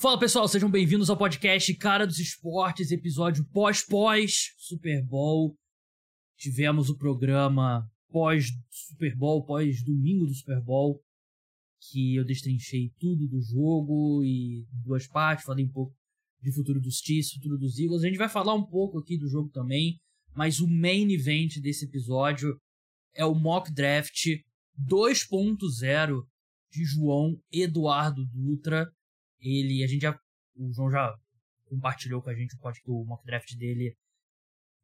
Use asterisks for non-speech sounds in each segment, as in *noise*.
Fala pessoal, sejam bem-vindos ao podcast Cara dos Esportes, episódio pós-pós Super Bowl. Tivemos o programa pós Super Bowl, pós domingo do Super Bowl, que eu destrinchei tudo do jogo e duas partes, falei um pouco de futuro dos Chiefs, futuro dos Eagles. A gente vai falar um pouco aqui do jogo também, mas o main event desse episódio é o mock draft 2.0 de João Eduardo Dutra. Ele, a gente já, o João já compartilhou com a gente o, mock draft dele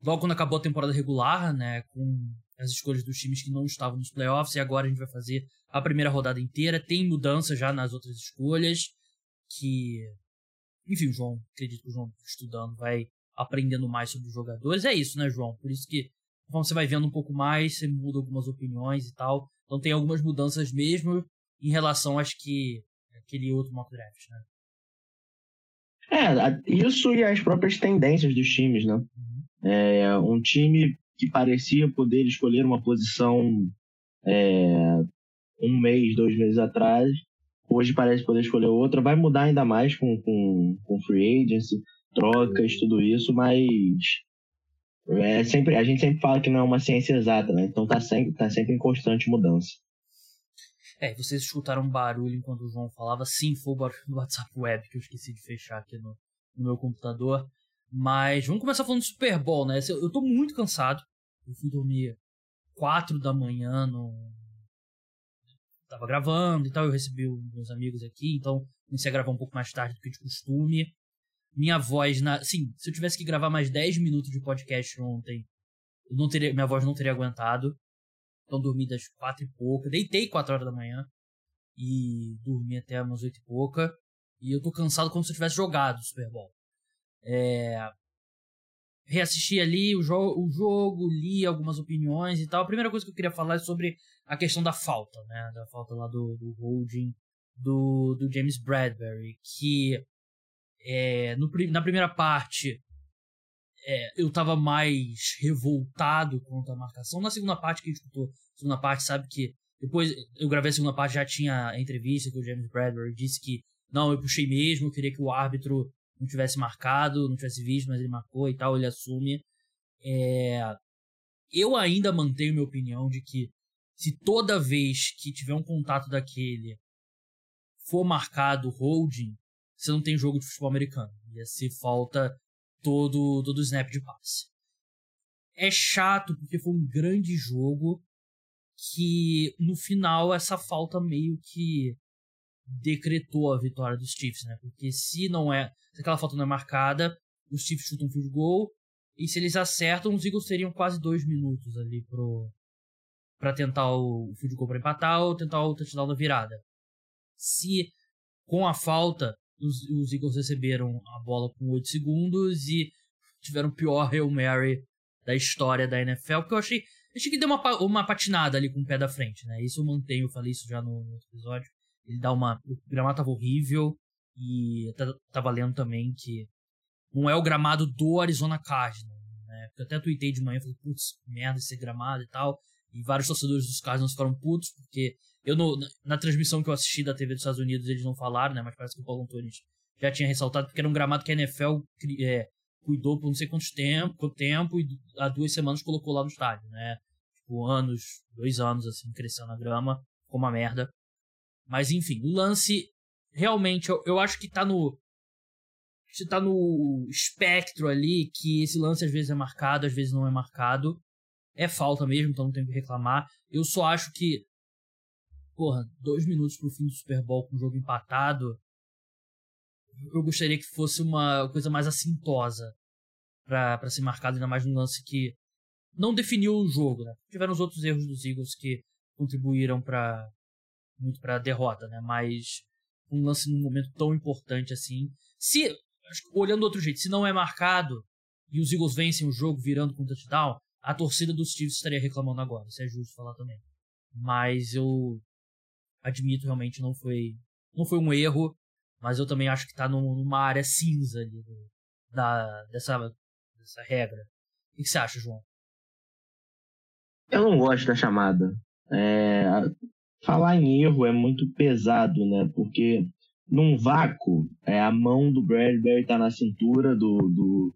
logo quando acabou a temporada regular, né, com as escolhas dos times que não estavam nos playoffs, e agora a gente vai fazer a primeira rodada inteira. Tem mudança já nas outras escolhas, que, enfim, o João, acredito que o João estudando vai aprendendo mais sobre os jogadores. É isso, né, João? Por isso que você vai vendo um pouco mais, você muda algumas opiniões e tal. Então tem algumas mudanças mesmo em relação, acho que, aquele outro mock draft, né? É, isso e as próprias tendências dos times, né? Uhum. É, um time que parecia poder escolher uma posição é, um mês, dois meses atrás, hoje parece poder escolher outra. Vai mudar ainda mais com, com, com free agency, trocas, tudo isso, mas é sempre, a gente sempre fala que não é uma ciência exata, né? Então tá sempre, tá sempre em constante mudança. É, vocês escutaram um barulho enquanto o João falava. Sim, foi o barulho do WhatsApp Web que eu esqueci de fechar aqui no, no meu computador. Mas vamos começar falando do Super Bowl, né? Eu, tô muito cansado. Eu fui dormir 4 da manhã no. Tava gravando e tal. Eu recebi meus amigos aqui, então comecei a gravar um pouco mais tarde do que de costume. Minha voz, na. Sim, se eu tivesse que gravar mais 10 minutos de podcast ontem, eu não teria, minha voz não teria aguentado. Então dormi das quatro e pouca. Deitei quatro horas da manhã. E dormi até umas oito e pouca. E eu tô cansado como se eu tivesse jogado Super Bowl. É... Reassisti ali o, jo o jogo, li algumas opiniões e tal. A primeira coisa que eu queria falar é sobre a questão da falta, né? Da falta lá do, do holding do, do James Bradbury. Que é, no, na primeira parte é, eu tava mais revoltado contra a marcação. Na segunda parte que a escutou, segunda parte, sabe que depois eu gravei a segunda parte, já tinha a entrevista que o James Bradbury disse que não, eu puxei mesmo, eu queria que o árbitro não tivesse marcado, não tivesse visto, mas ele marcou e tal, ele assume. É, eu ainda mantenho minha opinião de que se toda vez que tiver um contato daquele for marcado holding, você não tem jogo de futebol americano. Ia ser falta todo, todo o snap de passe. É chato porque foi um grande jogo que no final essa falta meio que decretou a vitória dos Chiefs, né? Porque se não é, se aquela falta não é marcada, os Chiefs chutam um field goal e se eles acertam, os Eagles teriam quase dois minutos ali pro para tentar o field goal para empatar ou tentar o touchdown da virada. Se com a falta os, os Eagles receberam a bola com 8 segundos e tiveram o pior Hail Mary da história da NFL, porque eu achei, achei que deu uma, uma patinada ali com o pé da frente, né? Isso eu mantenho, eu falei isso já no, no outro episódio. Ele dá uma. O gramado tava horrível e tava lendo também que não é o gramado do Arizona Cardinals, né? Porque eu até tuitei de manhã, falei, putz, merda esse gramado e tal. E vários torcedores dos Cardinals ficaram putos, porque eu no, na transmissão que eu assisti da TV dos Estados Unidos eles não falaram, né? Mas parece que o Paulo Antunes já tinha ressaltado porque era um gramado que a NFL é, cuidou por não sei quantos tempo, tempo e há duas semanas colocou lá no estádio, né? Tipo, anos, dois anos assim, crescendo a grama, ficou uma merda. Mas enfim, o lance realmente eu, eu acho que tá no tá no espectro ali que esse lance às vezes é marcado, às vezes não é marcado. É falta mesmo, então não tem que reclamar. Eu só acho que porra, dois minutos pro fim do Super Bowl com o jogo empatado, eu gostaria que fosse uma coisa mais assintosa para ser marcado, ainda mais num lance que não definiu o jogo, né? Tiveram os outros erros dos Eagles que contribuíram para muito para a derrota, né? Mas um lance num momento tão importante assim, se olhando do outro jeito, se não é marcado e os Eagles vencem o jogo virando com touchdown, a torcida dos Chiefs estaria reclamando agora, isso é justo falar também. Mas eu admito realmente não foi não foi um erro, mas eu também acho que está numa área cinza ali da, dessa, dessa regra. O que você acha, João? Eu não gosto da chamada. É, falar em erro é muito pesado, né? Porque num vácuo, é, a mão do Bradbury tá na cintura do, do,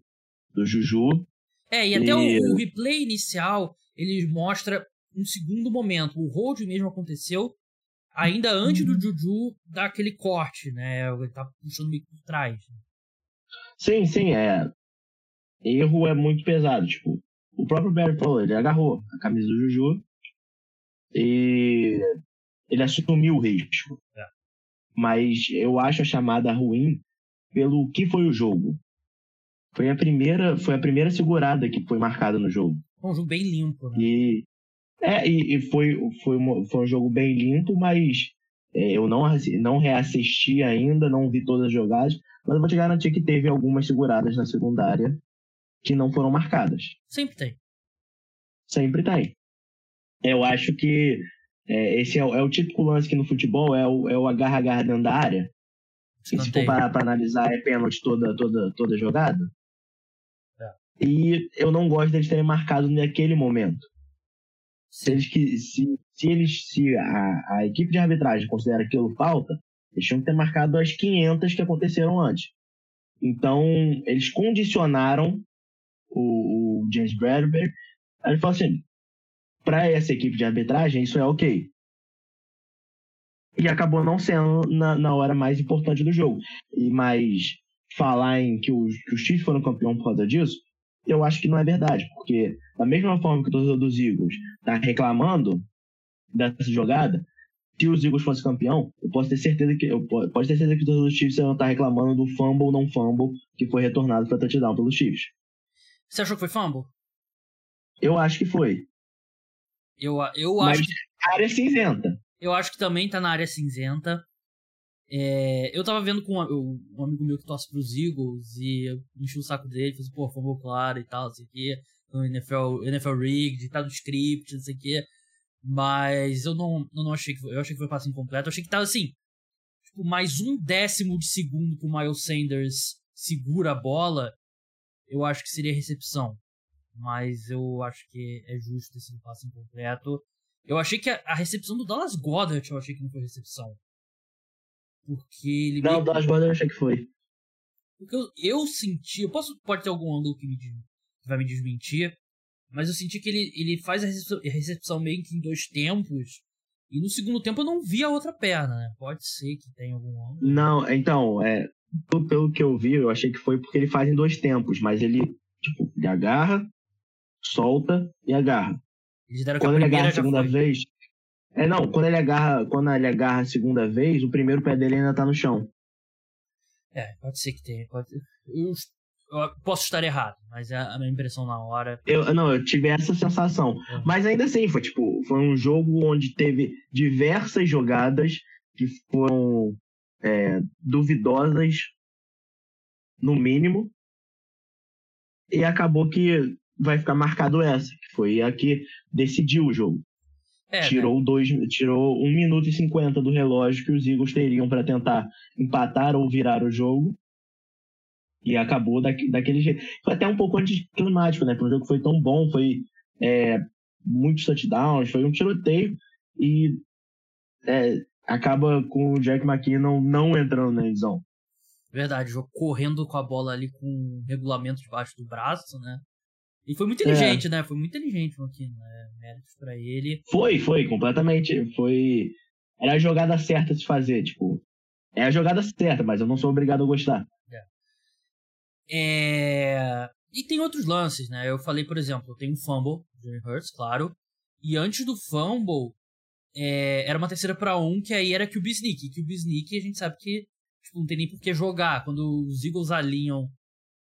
do Juju. É, e até e... O, o, replay inicial, ele mostra um segundo momento. O hold mesmo aconteceu ainda antes do uhum. Juju dar aquele corte, né? Ele tá puxando meio por trás. Sim, sim, é. Erro é muito pesado. Tipo, o próprio Barry falou, ele agarrou a camisa do Juju e ele assumiu o risco. É. Mas eu acho a chamada ruim pelo que foi o jogo. Foi a primeira, foi a primeira segurada que foi marcada no jogo. Um jogo bem limpo, né? E, é, e, e foi, foi, uma, foi um jogo bem limpo, mas é, eu não, não reassisti ainda, não vi todas as jogadas, mas eu vou te garantir que teve algumas seguradas na secundária que não foram marcadas. Sempre tem. Sempre tem. Eu acho que é, esse é o, é o, típico lance que no futebol é o, é o agarra-agarra dentro da área. E se for parar para analisar, é pênalti toda, toda, toda jogada. É. E eu não gosto deles terem marcado naquele momento. Se eles, se, se, eles, se a, a equipe de arbitragem considera aquilo falta, eles tinham que ter marcado as 500 que aconteceram antes. Então, eles condicionaram o, o James Bradbury. Ele falou assim: para essa equipe de arbitragem, isso é ok. E acabou não sendo na, na hora mais importante do jogo. E mais falar em que os, que os Chiefs foram campeão por causa disso, eu acho que não é verdade, porque da mesma forma que o torcedor dos Eagles está reclamando dessa jogada, se os Eagles fossem campeão, eu posso ter certeza que eu pode ter certeza que o torcedor dos Chiefs não estar tá reclamando do fumble ou não fumble que foi retornado para touchdown pelos Chiefs. Você achou que foi fumble? Eu acho que foi. Eu, eu Mas acho que. área cinzenta. Eu acho que também tá na área cinzenta. É, eu tava vendo com um, um, amigo meu que torce pros Eagles e eu enchi o saco dele, falei assim, pô, fumble claro e tal, não sei o quê. No NFL, NFL Rigged, tá no script, não sei o quê. Mas eu não, eu não achei que foi, eu achei que foi passe incompleto. Eu achei que tava assim, tipo, mais um décimo de segundo que o Miles Sanders segura a bola, eu acho que seria recepção mas eu acho que é justo sido passe incompleto. Eu achei que a, a, recepção do Dallas Goddard, eu achei que não foi recepção. Porque ele. Não, o Dallas Goddard eu achei que foi. Porque eu, eu senti. Eu posso, pode ter algum ângulo que, me, que vai me desmentir. Mas eu senti que ele, ele faz a recepção, a recepção meio que em dois tempos. E no segundo tempo eu não vi a outra perna, né? Pode ser que tenha algum ângulo. Não, então, é, pelo que eu vi, eu achei que foi porque ele faz em dois tempos, mas ele, tipo, ele agarra, solta e agarra. Quando ele agarra a segunda vez. É, não, quando ele agarra, quando ele agarra a segunda vez, o primeiro pé dele ainda tá no chão. É, pode ser que tenha. Pode... Eu, eu posso estar errado, mas é a minha impressão na hora. Eu, não, eu tive essa sensação. É. Mas ainda assim, foi tipo, foi um jogo onde teve diversas jogadas que foram é, duvidosas, no mínimo. E acabou que vai ficar marcado essa, que foi a que decidiu o jogo. É, tirou, né? dois, tirou 1 minuto e 50 do relógio que os Eagles teriam para tentar empatar ou virar o jogo. E acabou da, daquele jeito. Foi até um pouco anticlimático, né? Porque o jogo foi tão bom, foi é, muitos touchdowns, foi um tiroteio. E é, acaba com o Jack McKinnon não entrando na edição. Verdade, correndo com a bola ali com regulamento debaixo do braço, né? E foi muito inteligente, é. né? Foi muito inteligente o Aquino, né? Méritos pra ele. Foi, foi, completamente. Foi. Era a jogada certa de fazer, tipo. É a jogada certa, mas eu não sou obrigado a gostar. É. é... E tem outros lances, né? Eu falei, por exemplo, tem um fumble, Jerry Hurts, claro. E antes do fumble, é... era uma terceira para um, que aí era que o Sneak. Que o Sneak a gente sabe que tipo, não tem nem por que jogar. Quando os Eagles alinham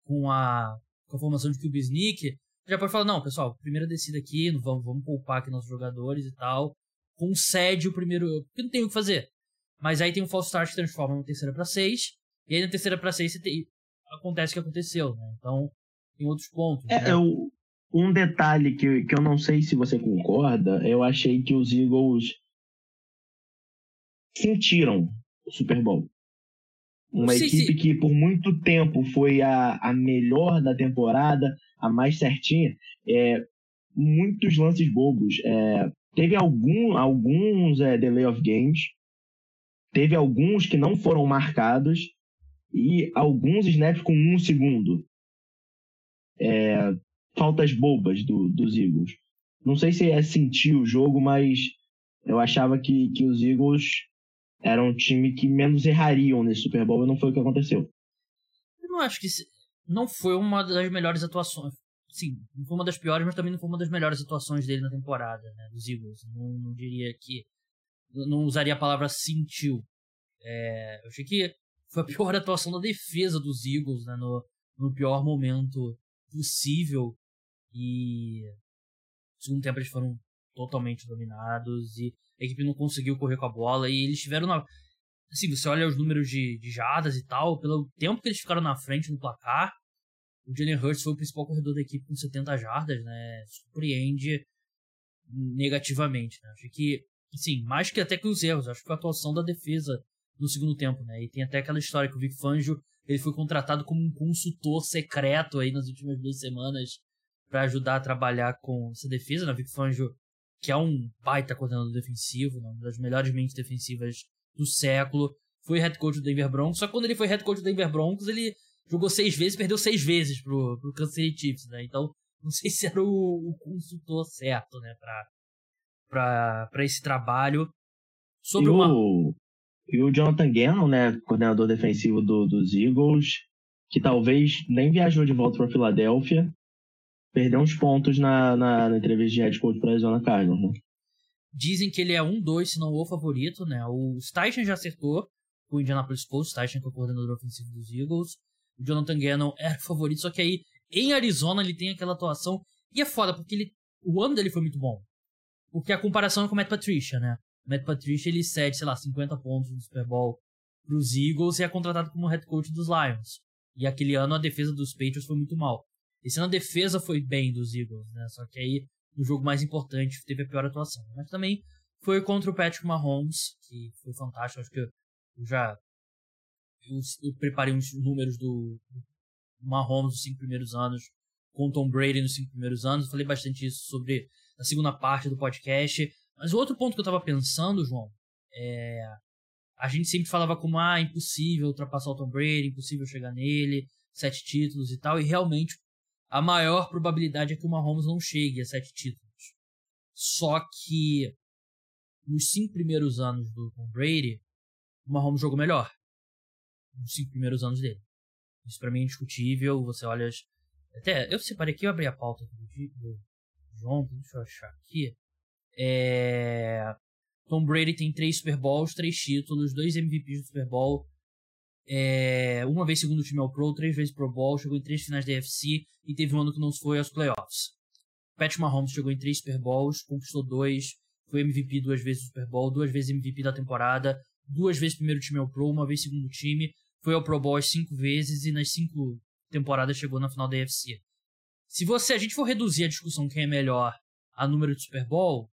com a, com a formação de QB Sneak, já pode falar, não, pessoal, primeira descida aqui, vamos, vamos poupar aqui nossos jogadores e tal. Concede o primeiro. Porque não tem o que fazer. Mas aí tem um false start que transforma uma terceira para seis. E aí na terceira para seis tem... acontece o que aconteceu, né? Então, tem outros pontos. É, né? eu, um detalhe que, que eu não sei se você concorda, eu achei que os Eagles sentiram o Super Bowl. Uma sim, equipe sim. que por muito tempo foi a, a melhor da temporada, a mais certinha, é, muitos lances bobos. É, teve algum, alguns é, delay of games, teve alguns que não foram marcados e alguns snaps com um segundo. É, faltas bobas do, dos Eagles. Não sei se é sentir o jogo, mas eu achava que, que os Eagles eram um time que menos errariam nesse Super Bowl e não foi o que aconteceu. Eu não acho que não foi uma das melhores atuações. Sim, não foi uma das piores, mas também não foi uma das melhores atuações dele na temporada, né, dos Eagles. Não, não diria que. Não usaria a palavra sentiu. É, eu achei que foi a pior *laughs* atuação da defesa dos Eagles, né, no, no pior momento possível. E. No segundo tempo eles foram totalmente dominados e a equipe não conseguiu correr com a bola e eles tiveram na. Assim, você olha os números de, de jardas e tal, pelo tempo que eles ficaram na frente no placar, o Jalen Hurts foi o principal corredor da equipe com 70 jardas, né? Surpreende negativamente, né? Acho que, assim, mais que até que os erros, acho que a atuação da defesa no segundo tempo, né? E tem até aquela história que o Vic Fangio, ele foi contratado como um consultor secreto aí nas últimas duas semanas para ajudar a trabalhar com essa defesa, né? O Vic Fangio, que é um baita coordenador defensivo, né? uma das melhores mentes defensivas do século, foi head coach do Denver Broncos, só que quando ele foi head coach do Denver Broncos, ele jogou seis vezes perdeu seis vezes pro, pro Kansas City Chiefs, né? Então, não sei se era o, o consultor certo, né, pra, pra, pra esse trabalho. Sobre e, uma... o, e o Jonathan Gannon, né, coordenador defensivo do, dos Eagles, que talvez nem viajou de volta para Filadélfia, perdeu uns pontos na, na, na entrevista de head coach para Arizona Cardinals, né? Dizem que ele é um, dois, se não o favorito, né? O Steichen já acertou o Indianapolis Colts, Steichen que é o coordenador ofensivo dos Eagles o Jonathan Gannon era o favorito, só que aí em Arizona ele tem aquela atuação. E é foda, porque ele, o ano dele foi muito bom. Porque a comparação é com o Matt Patricia, né? O Matt Patricia ele cede, sei lá, 50 pontos no Super Bowl pros Eagles e é contratado como head coach dos Lions. E aquele ano a defesa dos Patriots foi muito mal. Esse ano a defesa foi bem dos Eagles, né? Só que aí no jogo mais importante teve a pior atuação. Mas também foi contra o Patrick Mahomes, que foi fantástico. Acho que eu já eu, eu preparei uns números do, Mahomes nos cinco primeiros anos, com Tom Brady nos cinco primeiros anos. Eu falei bastante isso sobre a segunda parte do podcast. Mas o outro ponto que eu tava pensando, João, é. A gente sempre falava como, ah, impossível ultrapassar o Tom Brady, impossível chegar nele, sete títulos e tal, e realmente a maior probabilidade é que o Mahomes não chegue a sete títulos. Só que nos cinco primeiros anos do Tom Brady, o Mahomes jogou melhor nos cinco primeiros anos dele. Isso para mim é indiscutível. Você olha. As... Até eu separei aqui, eu abri a pauta do, do João, deixa eu achar aqui. É... Tom Brady tem três Super Bowls, três títulos, dois MVPs do Super Bowl. É... Uma vez segundo time ao Pro, três vezes Pro Bowl, chegou em três finais da UFC e teve um ano que não foi aos playoffs. Patrick Mahomes chegou em três Super Bowls, conquistou dois, foi MVP duas vezes do Super Bowl, duas vezes MVP da temporada, duas vezes primeiro time ao Pro, uma vez segundo time, foi ao Pro Bowl cinco vezes e nas cinco temporadas chegou na final da UFC. Se você a gente for reduzir a discussão quem é melhor a número de Super Bowl,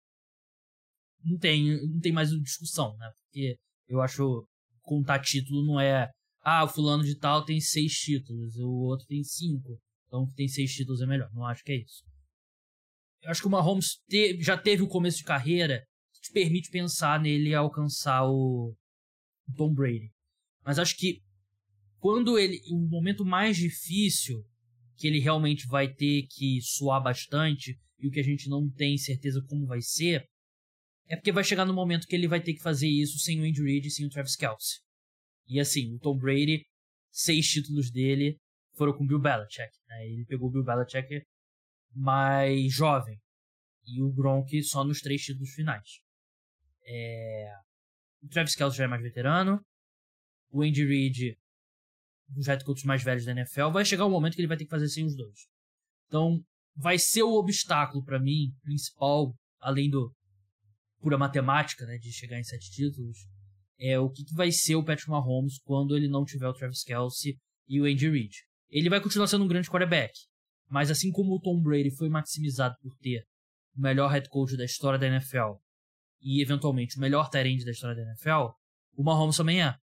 não tem, não tem mais discussão, né? Porque eu acho contar título não é ah, o fulano de tal tem seis títulos, o outro tem cinco, então tem seis títulos é melhor. Não acho que é isso. Eu acho que o Mahomes te, já teve o começo de carreira que te permite pensar nele alcançar o Tom Brady. Mas acho que quando ele. O momento mais difícil, que ele realmente vai ter que suar bastante, e o que a gente não tem certeza como vai ser, é porque vai chegar no momento que ele vai ter que fazer isso sem o Andy Reid e sem o Travis Kelce. E assim, o Tom Brady, seis títulos dele foram com o Bill Belichick. Né? Ele pegou o Bill Belichick mais jovem. E o Gronk só nos três títulos finais. É... O Travis Kelce já é mais veterano. O Andy Reid dos head coaches mais velhos da NFL, vai chegar um momento que ele vai ter que fazer sem os dois. Então, vai ser o obstáculo para mim principal, além do pura matemática, né, de chegar em sete títulos, é o que, que vai ser o Patrick Mahomes quando ele não tiver o Travis Kelce e o Andy Reid. Ele vai continuar sendo um grande quarterback, mas assim como o Tom Brady foi maximizado por ter o melhor head coach da história da NFL e eventualmente o melhor tight da história da NFL, o Mahomes também é.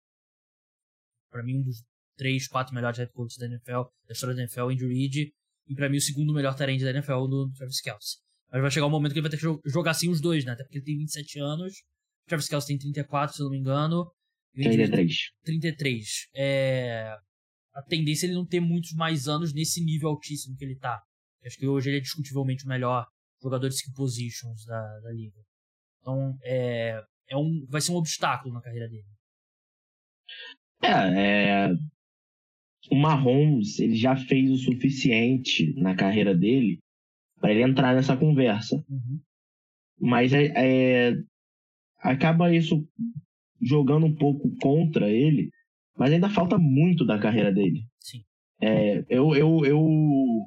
Para mim um dos três, quatro melhores head coaches da NFL, da história da NFL, Andy Reid, e pra mim o segundo melhor talento da NFL no Travis Kelce. Mas vai chegar um momento que ele vai ter que jogar assim os dois, né? Até porque ele tem 27 anos, o Travis Kelce tem 34, se eu não me engano, 33. 33. É, a tendência é ele não ter muitos mais anos nesse nível altíssimo que ele tá. Acho que hoje ele é discutivelmente o melhor jogador de skill positions da, da liga. Então, é, é um, vai ser um obstáculo na carreira dele. É, é, o Mahomes ele já fez o suficiente na carreira dele para ele entrar nessa conversa. Uhum. Mas é, é, acaba isso jogando um pouco contra ele, mas ainda falta muito da carreira dele. Sim. É, eu, eu, eu,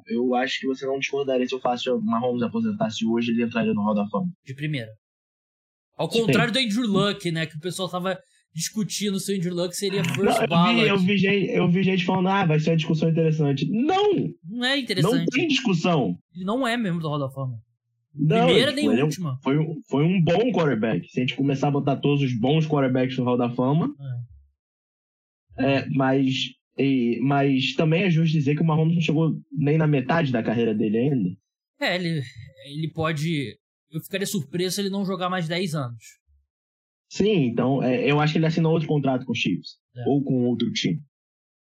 eu acho que você não discordaria se eu faço o Mahomes aposentasse hoje, ele entraria no Hall da Fama. De primeira. Ao contrário Sim. do Andrew Luck, né? Que o pessoal tava discutindo se o Andrew Luck seria first não, eu vi, eu, vi gente, eu vi gente falando, ah, vai ser uma discussão interessante. Não! Não é interessante. Não tem discussão. Ele não é mesmo do Hall da Fama. Não, Primeira tipo, nem última. Foi, foi um bom quarterback. Se a gente começar a botar todos os bons quarterbacks no Hall da Fama. É. é mas, e, mas também é justo dizer que o Mahomes não chegou nem na metade da carreira dele ainda. É, ele, ele pode. Eu ficaria surpreso se ele não jogar mais 10 anos. Sim, então é, eu acho que ele assinou outro contrato com o Chiefs. É. Ou com outro time.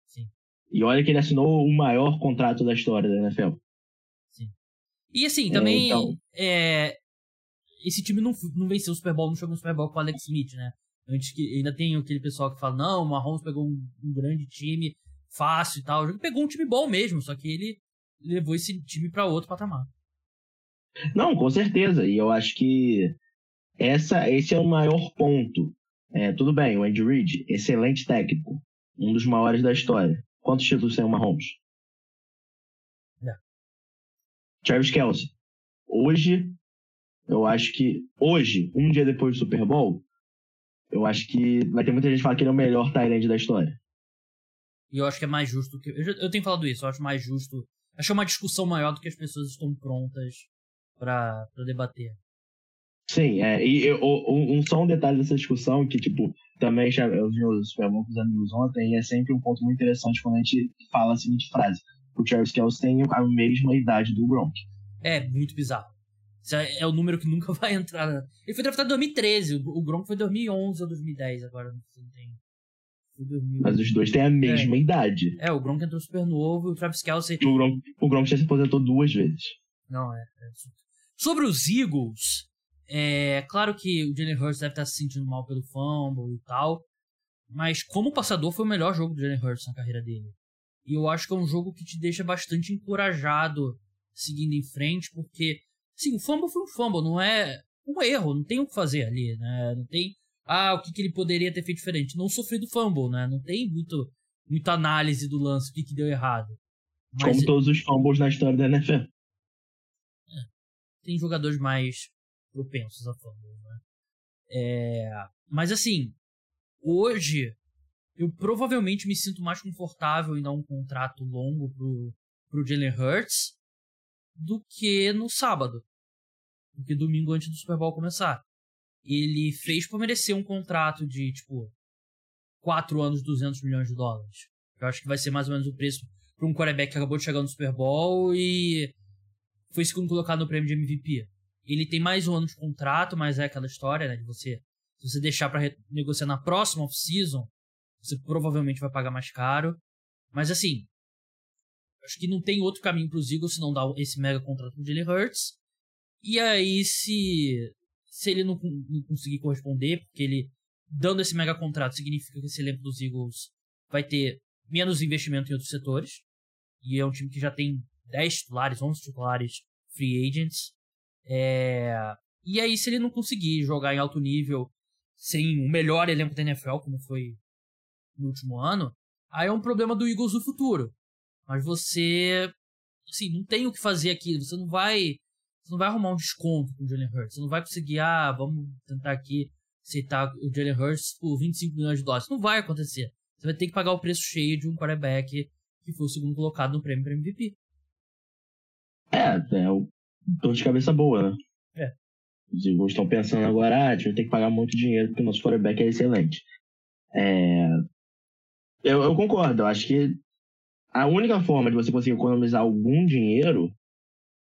Sim. E olha que ele assinou o maior contrato da história da NFL. E assim, é, também. Então... é, esse time não, não venceu o Super Bowl, não chegou no Super Bowl com o Alex Smith, né? Antes que ainda tem aquele pessoal que fala, não, o Mahomes pegou um, um grande time, fácil e tal. Ele pegou um time bom mesmo, só que ele levou esse time para outro patamar. Não, com certeza. E eu acho que essa, esse é o maior ponto. É, tudo bem, o Andy Reid, excelente técnico, um dos maiores da história. Quantos títulos tem o Mahomes? Travis Kelsey. Hoje, eu acho que. Hoje, um dia depois do Super Bowl, eu acho que vai ter muita gente que fala que ele é o melhor Tyrande da história. E eu acho que é mais justo que. Eu, eu tenho falado isso, eu acho mais justo. Acho uma discussão maior do que as pessoas estão prontas para debater. Sim, é, e eu, um, um, só um detalhe dessa discussão, que, tipo, também já, eu vi o Super Bowl com os amigos ontem, e é sempre um ponto muito interessante quando a gente fala a seguinte frase o Travis Kelce tem a mesma idade do Gronk. É, muito bizarro. Isso é, é o número que nunca *laughs* vai entrar. Ele foi draftado em 2013, o Gronk foi em 2011 ou 2010, agora não tem. Mas os dois têm a mesma é. idade. É, o Gronk entrou super novo e o Travis Kelce... O Gronk, o Gronk já se aposentou duas vezes. Não, é. é. Sobre os Eagles, é claro que o Jalen Hurts deve estar se sentindo mal pelo fumble e tal, mas como passador foi o melhor jogo do Jalen Hurts na carreira dele. E eu acho que é um jogo que te deixa bastante encorajado seguindo em frente, porque, sim, o fumble foi um fumble, não é um erro, não tem o que fazer ali, né? Não tem, ah, o que, que ele poderia ter feito diferente. Não sofreu do fumble, né? Não tem muito, muita análise do lance, o que, que deu errado. Mas, Como todos os fumbles na história da NFL. É, tem jogadores mais propensos a fumble, né? É, mas assim, hoje eu provavelmente me sinto mais confortável em dar um contrato longo pro, pro Jalen Hurts do que no sábado. Do que domingo antes do Super Bowl começar. Ele fez por merecer um contrato de, tipo, 4 anos, 200 milhões de dólares. Eu acho que vai ser mais ou menos o preço para um quarterback que acabou de chegar no Super Bowl e foi segundo colocado no prêmio de MVP. Ele tem mais um ano de contrato, mas é aquela história, né, de você se você deixar para negociar na próxima off-season, você provavelmente vai pagar mais caro. Mas assim, acho que não tem outro caminho para os Eagles se não dar esse mega contrato com o Jalen Hurts. E aí, se, se ele não, não, conseguir corresponder, porque ele dando esse mega contrato significa que esse elenco dos Eagles vai ter menos investimento em outros setores. E é um time que já tem 10 titulares, 11 titulares free agents. É... E aí, se ele não conseguir jogar em alto nível sem o melhor elenco da NFL, como foi no último ano, aí é um problema do Eagles no futuro. Mas você, assim, não tem o que fazer aqui. Você não vai, você não vai arrumar um desconto com o Jalen Hurts. Você não vai conseguir, ah, vamos tentar aqui aceitar o Jalen Hurts por 25 milhões de dólares. Isso não vai acontecer. Você vai ter que pagar o preço cheio de um quarterback que foi o segundo colocado no prêmio para MVP. É, é o dor de cabeça boa, né? É. Os Eagles estão pensando agora, ah, a gente vai ter que pagar muito dinheiro porque o nosso quarterback é excelente. É, eu, eu concordo. Eu acho que a única forma de você conseguir economizar algum dinheiro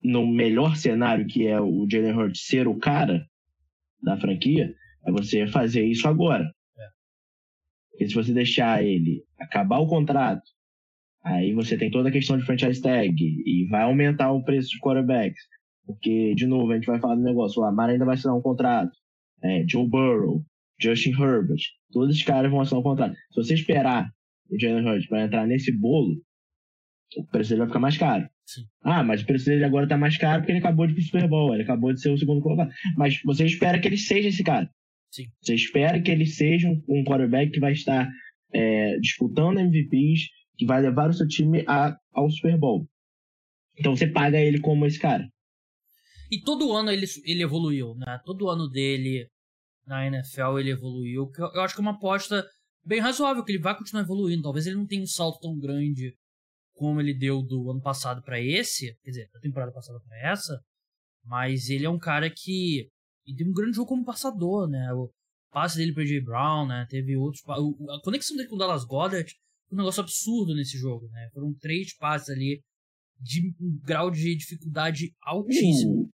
no melhor cenário, que é o Jalen Hurts ser o cara da franquia, é você fazer isso agora. Porque se você deixar ele acabar o contrato, aí você tem toda a questão de franchise tag e vai aumentar o preço de quarterbacks. Porque, de novo, a gente vai falar do negócio, o Lamar ainda vai assinar um contrato. É, Joe Burrow, Justin Herbert, todos esses caras vão assinar um contrato. Se você esperar o Jalen Hurts para entrar nesse bolo, o preço dele vai ficar mais caro. Sim. Ah, mas o preço dele agora tá mais caro porque ele acabou de ir pro Super Bowl, ele acabou de ser o segundo colocado. Mas você espera que ele seja esse cara. Sim. Você espera que ele seja um, um quarterback que vai estar é, disputando MVPs, que vai levar o seu time a, ao Super Bowl. Então você paga ele como esse cara. E todo ano ele, ele evoluiu, né? Todo ano dele na NFL ele evoluiu. Eu acho que é uma aposta bem razoável, que ele vai continuar evoluindo. Talvez ele não tenha um salto tão grande como ele deu do ano passado para esse, quer dizer, da temporada passada para essa, mas ele é um cara que ele um grande jogo como passador, né? O passe dele para J. Brown, né? Teve outros, a conexão dele com o Dallas Goddard foi um negócio absurdo nesse jogo, né? Foram três passes ali de um grau de dificuldade altíssimo.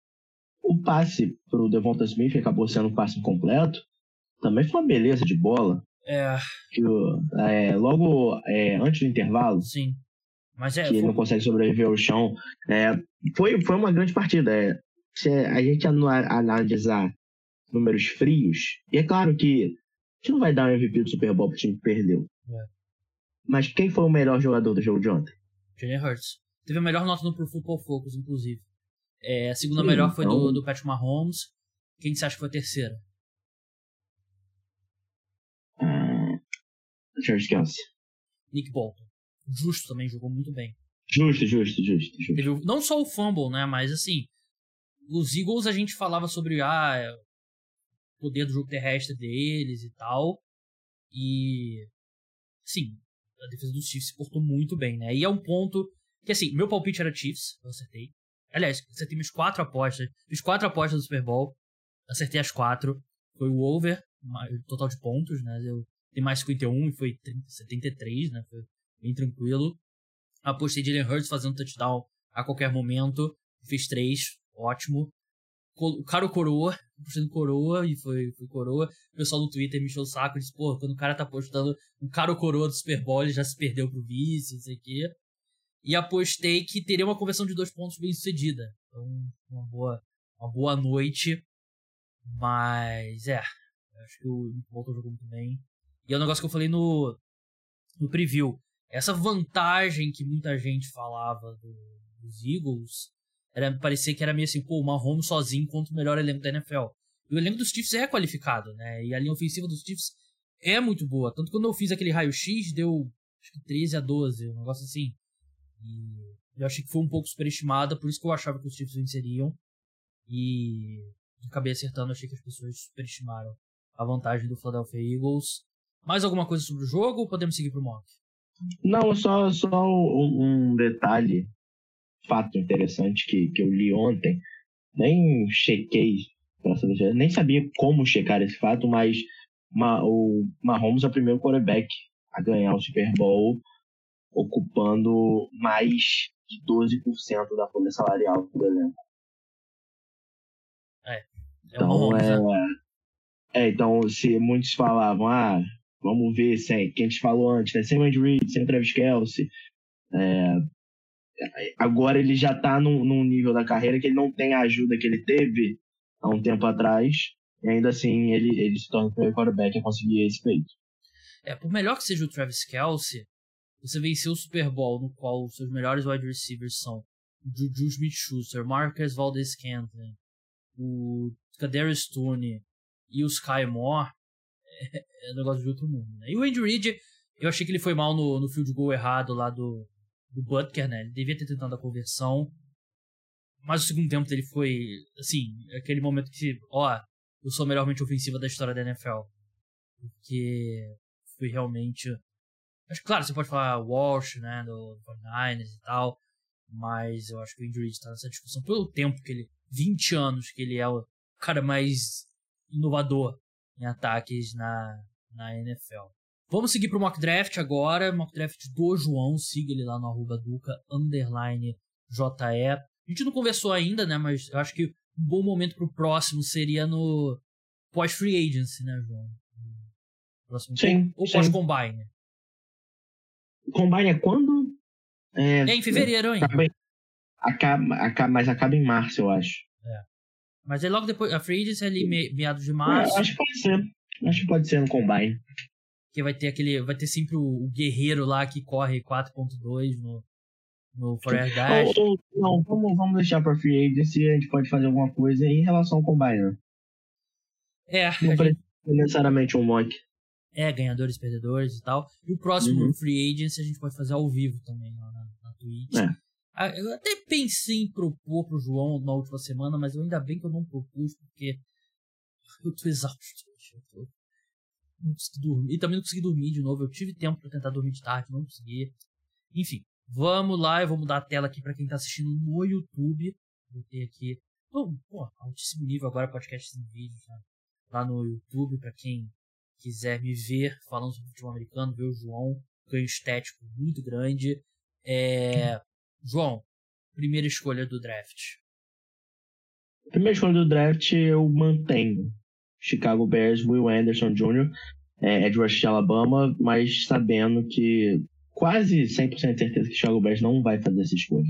O, o passe pro Devonta Smith que acabou sendo um passe incompleto, também foi uma beleza de bola. É. Que, é logo é, antes do intervalo. Sim. Mas é, que ele não consegue sobreviver ao chão. É, foi, foi uma grande partida. É, se a gente analisar números frios, e é claro que a gente não vai dar um MVP do Super Bowl pro time que perdeu. É. Mas quem foi o melhor jogador do jogo de ontem? Jalen Hurts. Teve a melhor nota no Pro Football Focus, inclusive. É, a segunda Sim, melhor foi então... do, do Patrick Mahomes. Quem você acha que foi a terceira? George Kelsey. Nick Bolton. Justo também jogou muito bem. Justo, justo, justo. justo. Teve, não só o fumble, né? Mas assim, os Eagles a gente falava sobre ah, é, o poder do jogo terrestre deles e tal. E sim, a defesa dos Chiefs se portou muito bem, né? E é um ponto que assim, meu palpite era Chiefs, eu acertei. Aliás, acertei minhas quatro apostas, fiz quatro apostas do Super Bowl, acertei as quatro. Foi o over, total de pontos, né? Eu tenho mais 51 e foi 30, 73, né? Foi bem tranquilo. Apostei Jalen Hurts fazendo touchdown a qualquer momento. Fez três, ótimo. O cara coroa, postando coroa, e foi, foi coroa. O pessoal no Twitter me encheu o saco, disse, pô, quando o cara tá postando um cara coroa do Super Bowl, ele já se perdeu pro vice, não sei o quê. E apostei que teria uma conversão de dois pontos bem sucedida. Então, uma boa, uma boa noite. Mas, é, acho que o Nick Bolton jogou muito bem. E é um negócio que eu falei no, no preview essa vantagem que muita gente falava do, dos Eagles era parecer que era meio assim, pô, o Mahomes sozinho contra o melhor elenco da NFL. E o elenco dos Chiefs é qualificado, né? E a linha ofensiva dos Chiefs é muito boa. Tanto que quando eu fiz aquele raio-x, deu acho que 13 a 12, um negócio assim. E eu achei que foi um pouco superestimada, por isso que eu achava que os Chiefs venceriam. E acabei acertando, achei que as pessoas superestimaram a vantagem do Philadelphia Eagles. Mais alguma coisa sobre o jogo ou podemos seguir pro mock? Não, só, só um, um detalhe, fato interessante que, que eu li ontem. Nem chequei, saber, nem sabia como checar esse fato, mas uma, o Mahomes é o primeiro quarterback a ganhar o Super Bowl, ocupando mais de 12% da folha salarial do elenco. É, é então, é, né? é, então, se muitos falavam, ah, Vamos ver sem, que a gente falou antes, né? sem Andy Reid, sem Travis Kelsey. É, agora ele já está num, num, nível da carreira que ele não tem a ajuda que ele teve há um tempo atrás. E ainda assim ele, ele se torna o primeiro quarterback a conseguir esse feito. É, por melhor que seja o Travis Kelsey, você venceu o Super Bowl no qual os seus melhores wide receivers são Juju Smith-Schuster, Marcus Valdez-Scantling, o Kadarius Tony e o Sky Moore, é, é um negócio de outro mundo, né? E o Andy Reid, eu achei que ele foi mal no, no field goal errado lá do, do Butker, né? Ele devia ter tentado a conversão. Mas o segundo tempo dele foi, assim, aquele momento que, ó, eu sou a melhor mente ofensiva da história da NFL. Porque foi realmente. Acho claro, você pode falar Walsh, né, do 49ers e tal, mas eu acho que o Reid está nessa discussão pelo tempo que ele. 20 anos que ele é o cara mais inovador em ataques na, na NFL. Vamos seguir para o mock draft agora, mock draft do João, siga ele lá no arroba duca, underline JE. A gente não conversou ainda, né, mas eu acho que um bom momento para o próximo seria no pós-free agency, né, João? Próximo sim. Ou pós-combine? Combine é quando? É, é em fevereiro ainda. Acaba, acaba, acaba, mas acaba em março, eu acho. É. Mas aí logo depois, a Free Agency é ali meados de março. É, acho que pode ser. Acho que pode ser no Combine. Que vai ter aquele. Vai ter sempre o, o guerreiro lá que corre 4.2 no, no Forever Dash. Ou, ou, não, vamos, vamos deixar pra Free Agency a gente pode fazer alguma coisa em relação ao Combine? É. Não precisa gente... necessariamente um mock. É, ganhadores, perdedores e tal. E o próximo uhum. Free Agency a gente pode fazer ao vivo também lá na, na Twitch. É. Ah, eu até pensei em propor pro João na última semana, mas eu ainda bem que eu não propus, porque eu tô exausto Eu tô... Não consegui dormir. E também não consegui dormir de novo. Eu tive tempo para tentar dormir de tarde, não consegui. Enfim, vamos lá. Eu vou mudar a tela aqui para quem tá assistindo no YouTube. Vou ter aqui. Oh, pô, altíssimo nível agora, podcast em vídeo, tá? Lá no YouTube, para quem quiser me ver falando sobre futebol americano, ver o João, ganho estético muito grande. É... João, primeira escolha do draft. Primeira escolha do draft eu mantenho. Chicago Bears, Will Anderson Jr., é, Ed Rush de Alabama, mas sabendo que quase 100% de certeza que Chicago Bears não vai fazer essa escolha.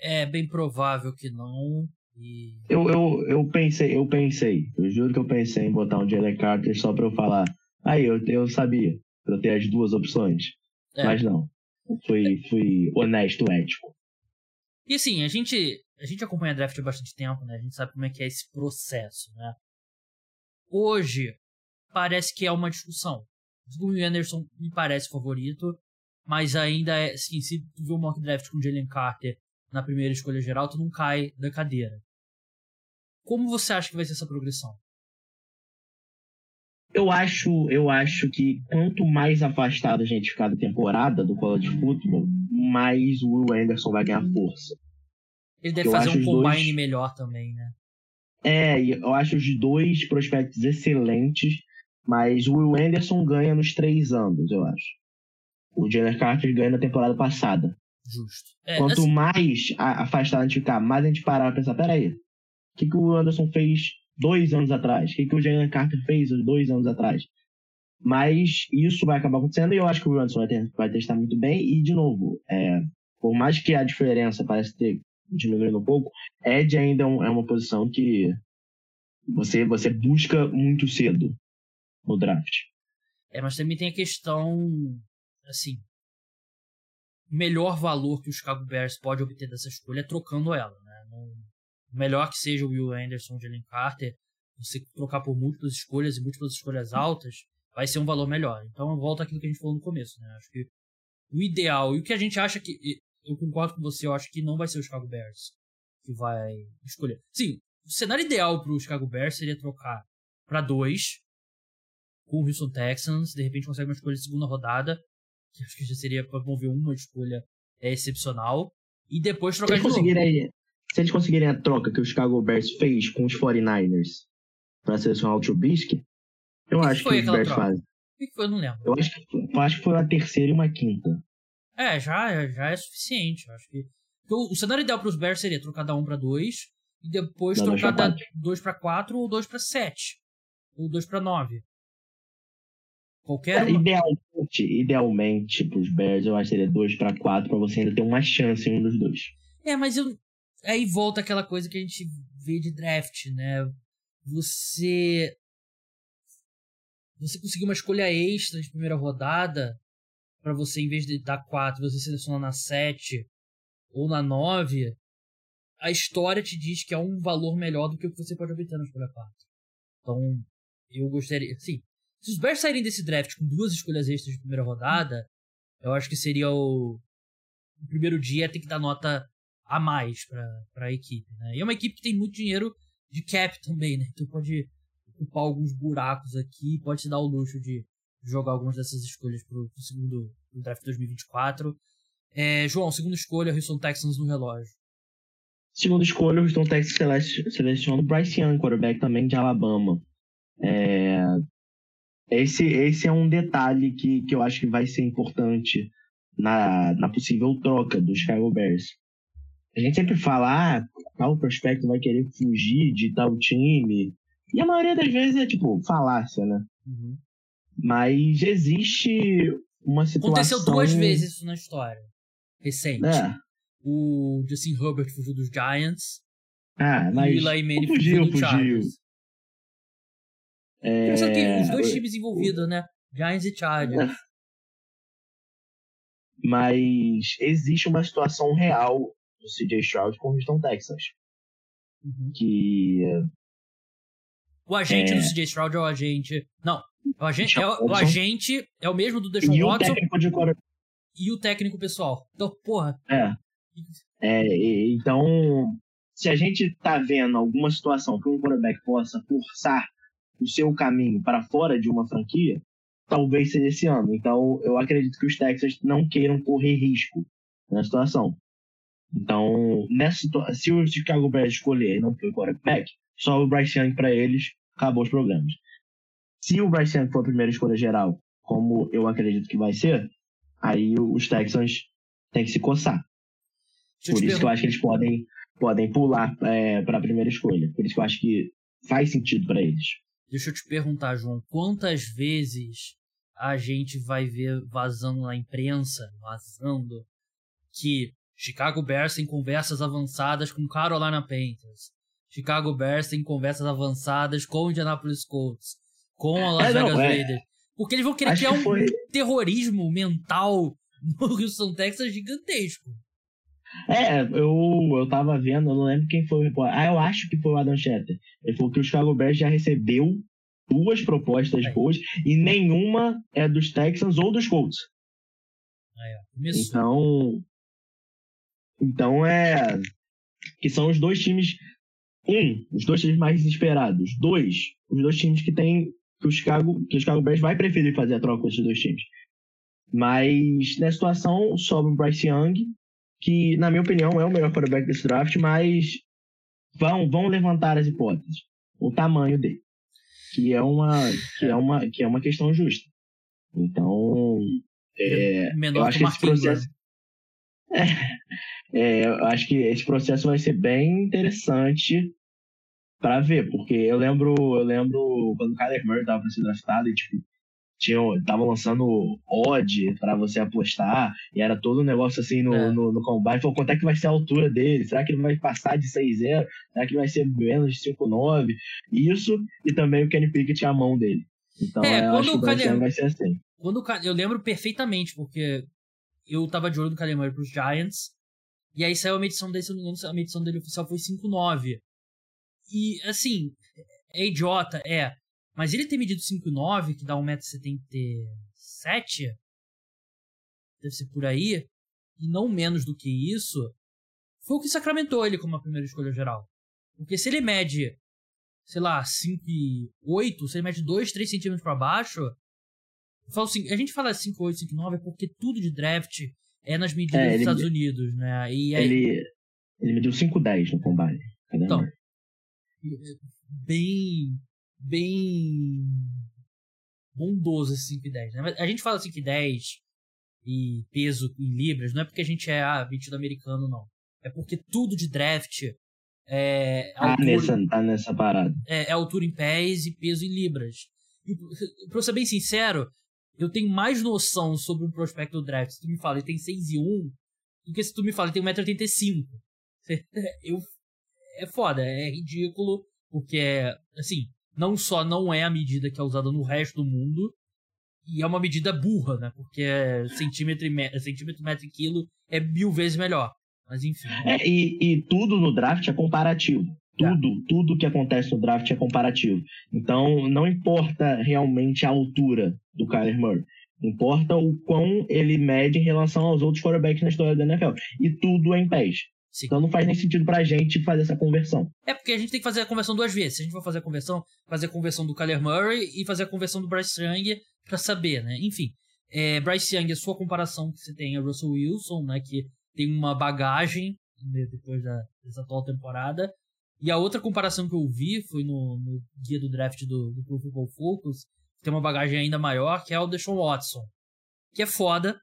É bem provável que não. E... Eu, eu, eu pensei, eu pensei, eu juro que eu pensei em botar um Jalen Carter só pra eu falar. Aí, eu, eu sabia, pra eu ter as duas opções. É. Mas não. Fui, fui honesto, ético. E assim, a gente, a gente acompanha draft há bastante tempo, né? A gente sabe como é que é esse processo, né? Hoje, parece que é uma discussão. O Anderson me parece favorito, mas ainda é, assim, se tu vê o mock draft com Jalen Carter na primeira escolha geral, tu não cai da cadeira. Como você acha que vai ser essa progressão? Eu acho, eu acho que quanto mais afastado a gente ficar da temporada do college football, mais o Will Anderson vai ganhar força. Ele deve eu fazer um combine dois... melhor também, né? É, eu acho os dois prospectos excelentes, mas o Will Anderson ganha nos três anos, eu acho. O Jenner Carter ganha na temporada passada. Justo. É, Quanto assim... mais afastado a gente ficar, mais a gente parar pra pensar, peraí, o que, que o Anderson fez dois anos atrás? O que, que o Jalen Carter fez dois anos atrás? Mas isso vai acabar acontecendo e eu acho que o Anderson vai, vai testar muito bem. E, de novo, é, por mais que a diferença parece ter diminuindo um pouco, Ed ainda é, é uma posição que você, você busca muito cedo no draft. É, mas também tem a questão, assim, melhor valor que o Chicago Bears pode obter dessa escolha é trocando ela, né? Não, melhor que seja o Will Anderson, o Jalen Carter, você trocar por múltiplas escolhas e múltiplas escolhas altas, vai ser um valor melhor. Então volta àquilo que a gente falou no começo, né? Acho que o ideal e o que a gente acha que eu concordo com você, eu acho que não vai ser o Chicago Bears que vai escolher. Sim, o cenário ideal para o Chicago Bears seria trocar para dois com o Houston Texans, de repente consegue uma escolha de segunda rodada, que acho que já seria para mover uma escolha é, excepcional, e depois trocar de novo. Se eles conseguirem a troca que o Chicago Bears fez com os 49ers para selecionar o Trubisky, eu que acho que, que os Bears troca? fazem. O que foi? Eu não lembro. Eu acho, que, eu acho que foi uma terceira e uma quinta. É, já, já é suficiente. Acho que. O, o cenário ideal para os Bears seria trocar da 1 para 2 e depois Não, trocar da 2 para 4 ou 2 para 7. Ou 2 para 9. Qualquer. É, idealmente, idealmente para os Bears, eu acho que seria 2 para 4 para você ainda ter uma chance em um dos dois. É, mas eu. Aí volta aquela coisa que a gente vê de draft, né? Você. Você conseguir uma escolha extra de primeira rodada para você, em vez de dar 4, você seleciona na 7 ou na 9, a história te diz que é um valor melhor do que o que você pode obter na escolha 4. Então, eu gostaria. Sim, se os Bears saírem desse draft com duas escolhas extras de primeira rodada, eu acho que seria o. O primeiro dia tem que dar nota a mais para a equipe. Né? E é uma equipe que tem muito dinheiro de cap também, né? Então pode ocupar alguns buracos aqui, pode se dar o luxo de jogar algumas dessas escolhas pro, pro segundo pro draft 2024. É, João, segunda escolha, Houston Texans no relógio. Segunda escolha, o Houston Texans seleciona o Bryce Young, quarterback também de Alabama. É, esse, esse é um detalhe que, que eu acho que vai ser importante na, na possível troca do Chicago Bears. A gente sempre fala, ah, tal prospecto vai querer fugir de tal time. E a maioria das vezes é tipo falácia, né? Uhum. Mas existe uma situação. Aconteceu duas vezes isso na história. Recente. É. O Justin Herbert fugiu dos Giants. Ah, mas. E o Eli Manning fugiu, fugiu do fugiu. Chargers. É... Tem os dois times envolvidos, né? Giants e Chargers. É. Mas existe uma situação real do CJ Stroud com o Houston Texans. Uhum. Que. O agente É. do CJ Stroud é o agente. Não. O agente, é o, o agente é o mesmo do Deshaun E o Watson técnico de quarterback. e o técnico pessoal. Então, porra. É. É, e- então, se a gente tá vendo alguma situação que um quarterback possa forçar o seu caminho para fora de uma franquia, talvez seja esse ano. Então, eu acredito que os Texans não queiram correr risco na situação. Então, nessa situa- se o Chicago Bears escolher e não for o quarterback, só o Bryce Young para eles, acabou os problemas. Se o Bryce Young for a primeira escolha geral, como eu acredito que vai ser, aí os Texans têm que se coçar. Por isso que eu acho que eles podem, podem pular para a primeira escolha. Por isso que eu acho que faz sentido para eles. Deixa eu te perguntar, João, quantas vezes a gente vai ver vazando na imprensa, vazando, que Chicago Bears tem conversas avançadas com Carolina Panthers, Chicago Bears tem conversas avançadas com Indianapolis Colts, com a Las É, não, Vegas é. Raiders, porque eles vão querer Acho criar que um foi- terrorismo mental no Houston, Texas gigantesco. É, eu, eu tava vendo, eu não lembro quem foi o repórter. Ah, eu acho que foi o Adam Schetter. Ele falou que o Chicago Bears já recebeu duas propostas É. boas e nenhuma é dos Texans ou dos Colts. Ó, começou. Então, então é que são os dois times um, os dois times mais esperados. Dois, os dois times que tem que o Chicago, que o Chicago Bears vai preferir fazer a troca com esses dois times. Mas nessa situação sobra o Bryce Young, que na minha opinião é o melhor quarterback desse draft, mas vão vão levantar as hipóteses, o tamanho dele, que é uma que é uma que é uma questão justa. Então, é, eu Menor acho que esse Ingram. processo. É, *laughs* eu acho que esse processo vai ser bem interessante para ver, porque eu lembro, eu lembro quando o Kyler Murray tava pra ser draftado e tipo tinham, tava lançando odd para você apostar e era todo um negócio assim no, É. no, no combine. Falou, quanto é que vai ser a altura dele? Será que ele vai passar de 6-0? Será que vai ser menos de 5-9? Isso e também o Kenny Pickett a mão dele. Então É, eu quando acho que o Kyler- vai ser assim. Quando eu lembro perfeitamente, porque eu tava de olho no Kyler Murray pros Giants, e aí saiu a medição dele, se eu não a medição dele oficial foi 5'9". E, assim, é idiota, é. Mas ele ter medido 5'9", que dá 1,77m, deve ser por aí, e não menos do que isso, foi o que sacramentou ele como a primeira escolha geral. Porque se ele mede, sei lá, 5,8, se ele mede 2, 3 centímetros pra baixo, eu falo assim, a gente fala 5,8, 5,9 é porque tudo de draft é nas medidas É, dos Estados Unidos, né? E aí, Ele, ele mediu 5'10 no combine. Kyler Então, Murray. bem. bem. bondoso esse 5 e 10. Né? A gente fala 5 e 10 e peso em libras, não é porque a gente é ah, vestido americano, não. É porque tudo de draft é Tá altura, nessa, tá nessa parada. é, é altura em pés e peso em libras. E, pra eu ser bem sincero, eu tenho mais noção sobre um prospecto do draft se tu me fala ele tem 6 e 1 do que se tu me fala ele tem 1,85m. *laughs* Eu, é foda, é ridículo, porque, é, assim, não só não é a medida que é usada no resto do mundo, e é uma medida burra, né? Porque é centímetro, me- centímetro, metro e quilo é mil vezes melhor. Mas enfim. É, e, e tudo no draft é comparativo. Tá. Tudo, tudo que acontece no draft é comparativo. Então, não importa realmente a altura do Kyler Murray. Importa o quão ele mede em relação aos outros quarterbacks na história da NFL. E tudo é em pés. Sim. Então não faz nem sentido pra gente fazer essa conversão. É porque a gente tem que fazer a conversão duas vezes. Se a gente for fazer a conversão, fazer a conversão do Kyler Murray e fazer a conversão do Bryce Young pra saber, né? Enfim, é, Bryce Young, a sua comparação que você tem é Russell Wilson, né? Que tem uma bagagem né, depois da, dessa atual temporada. E a outra comparação que eu vi foi no, no guia do draft do, do Pro Football Focus, que tem uma bagagem ainda maior, que é o Deshaun Watson. Que é foda.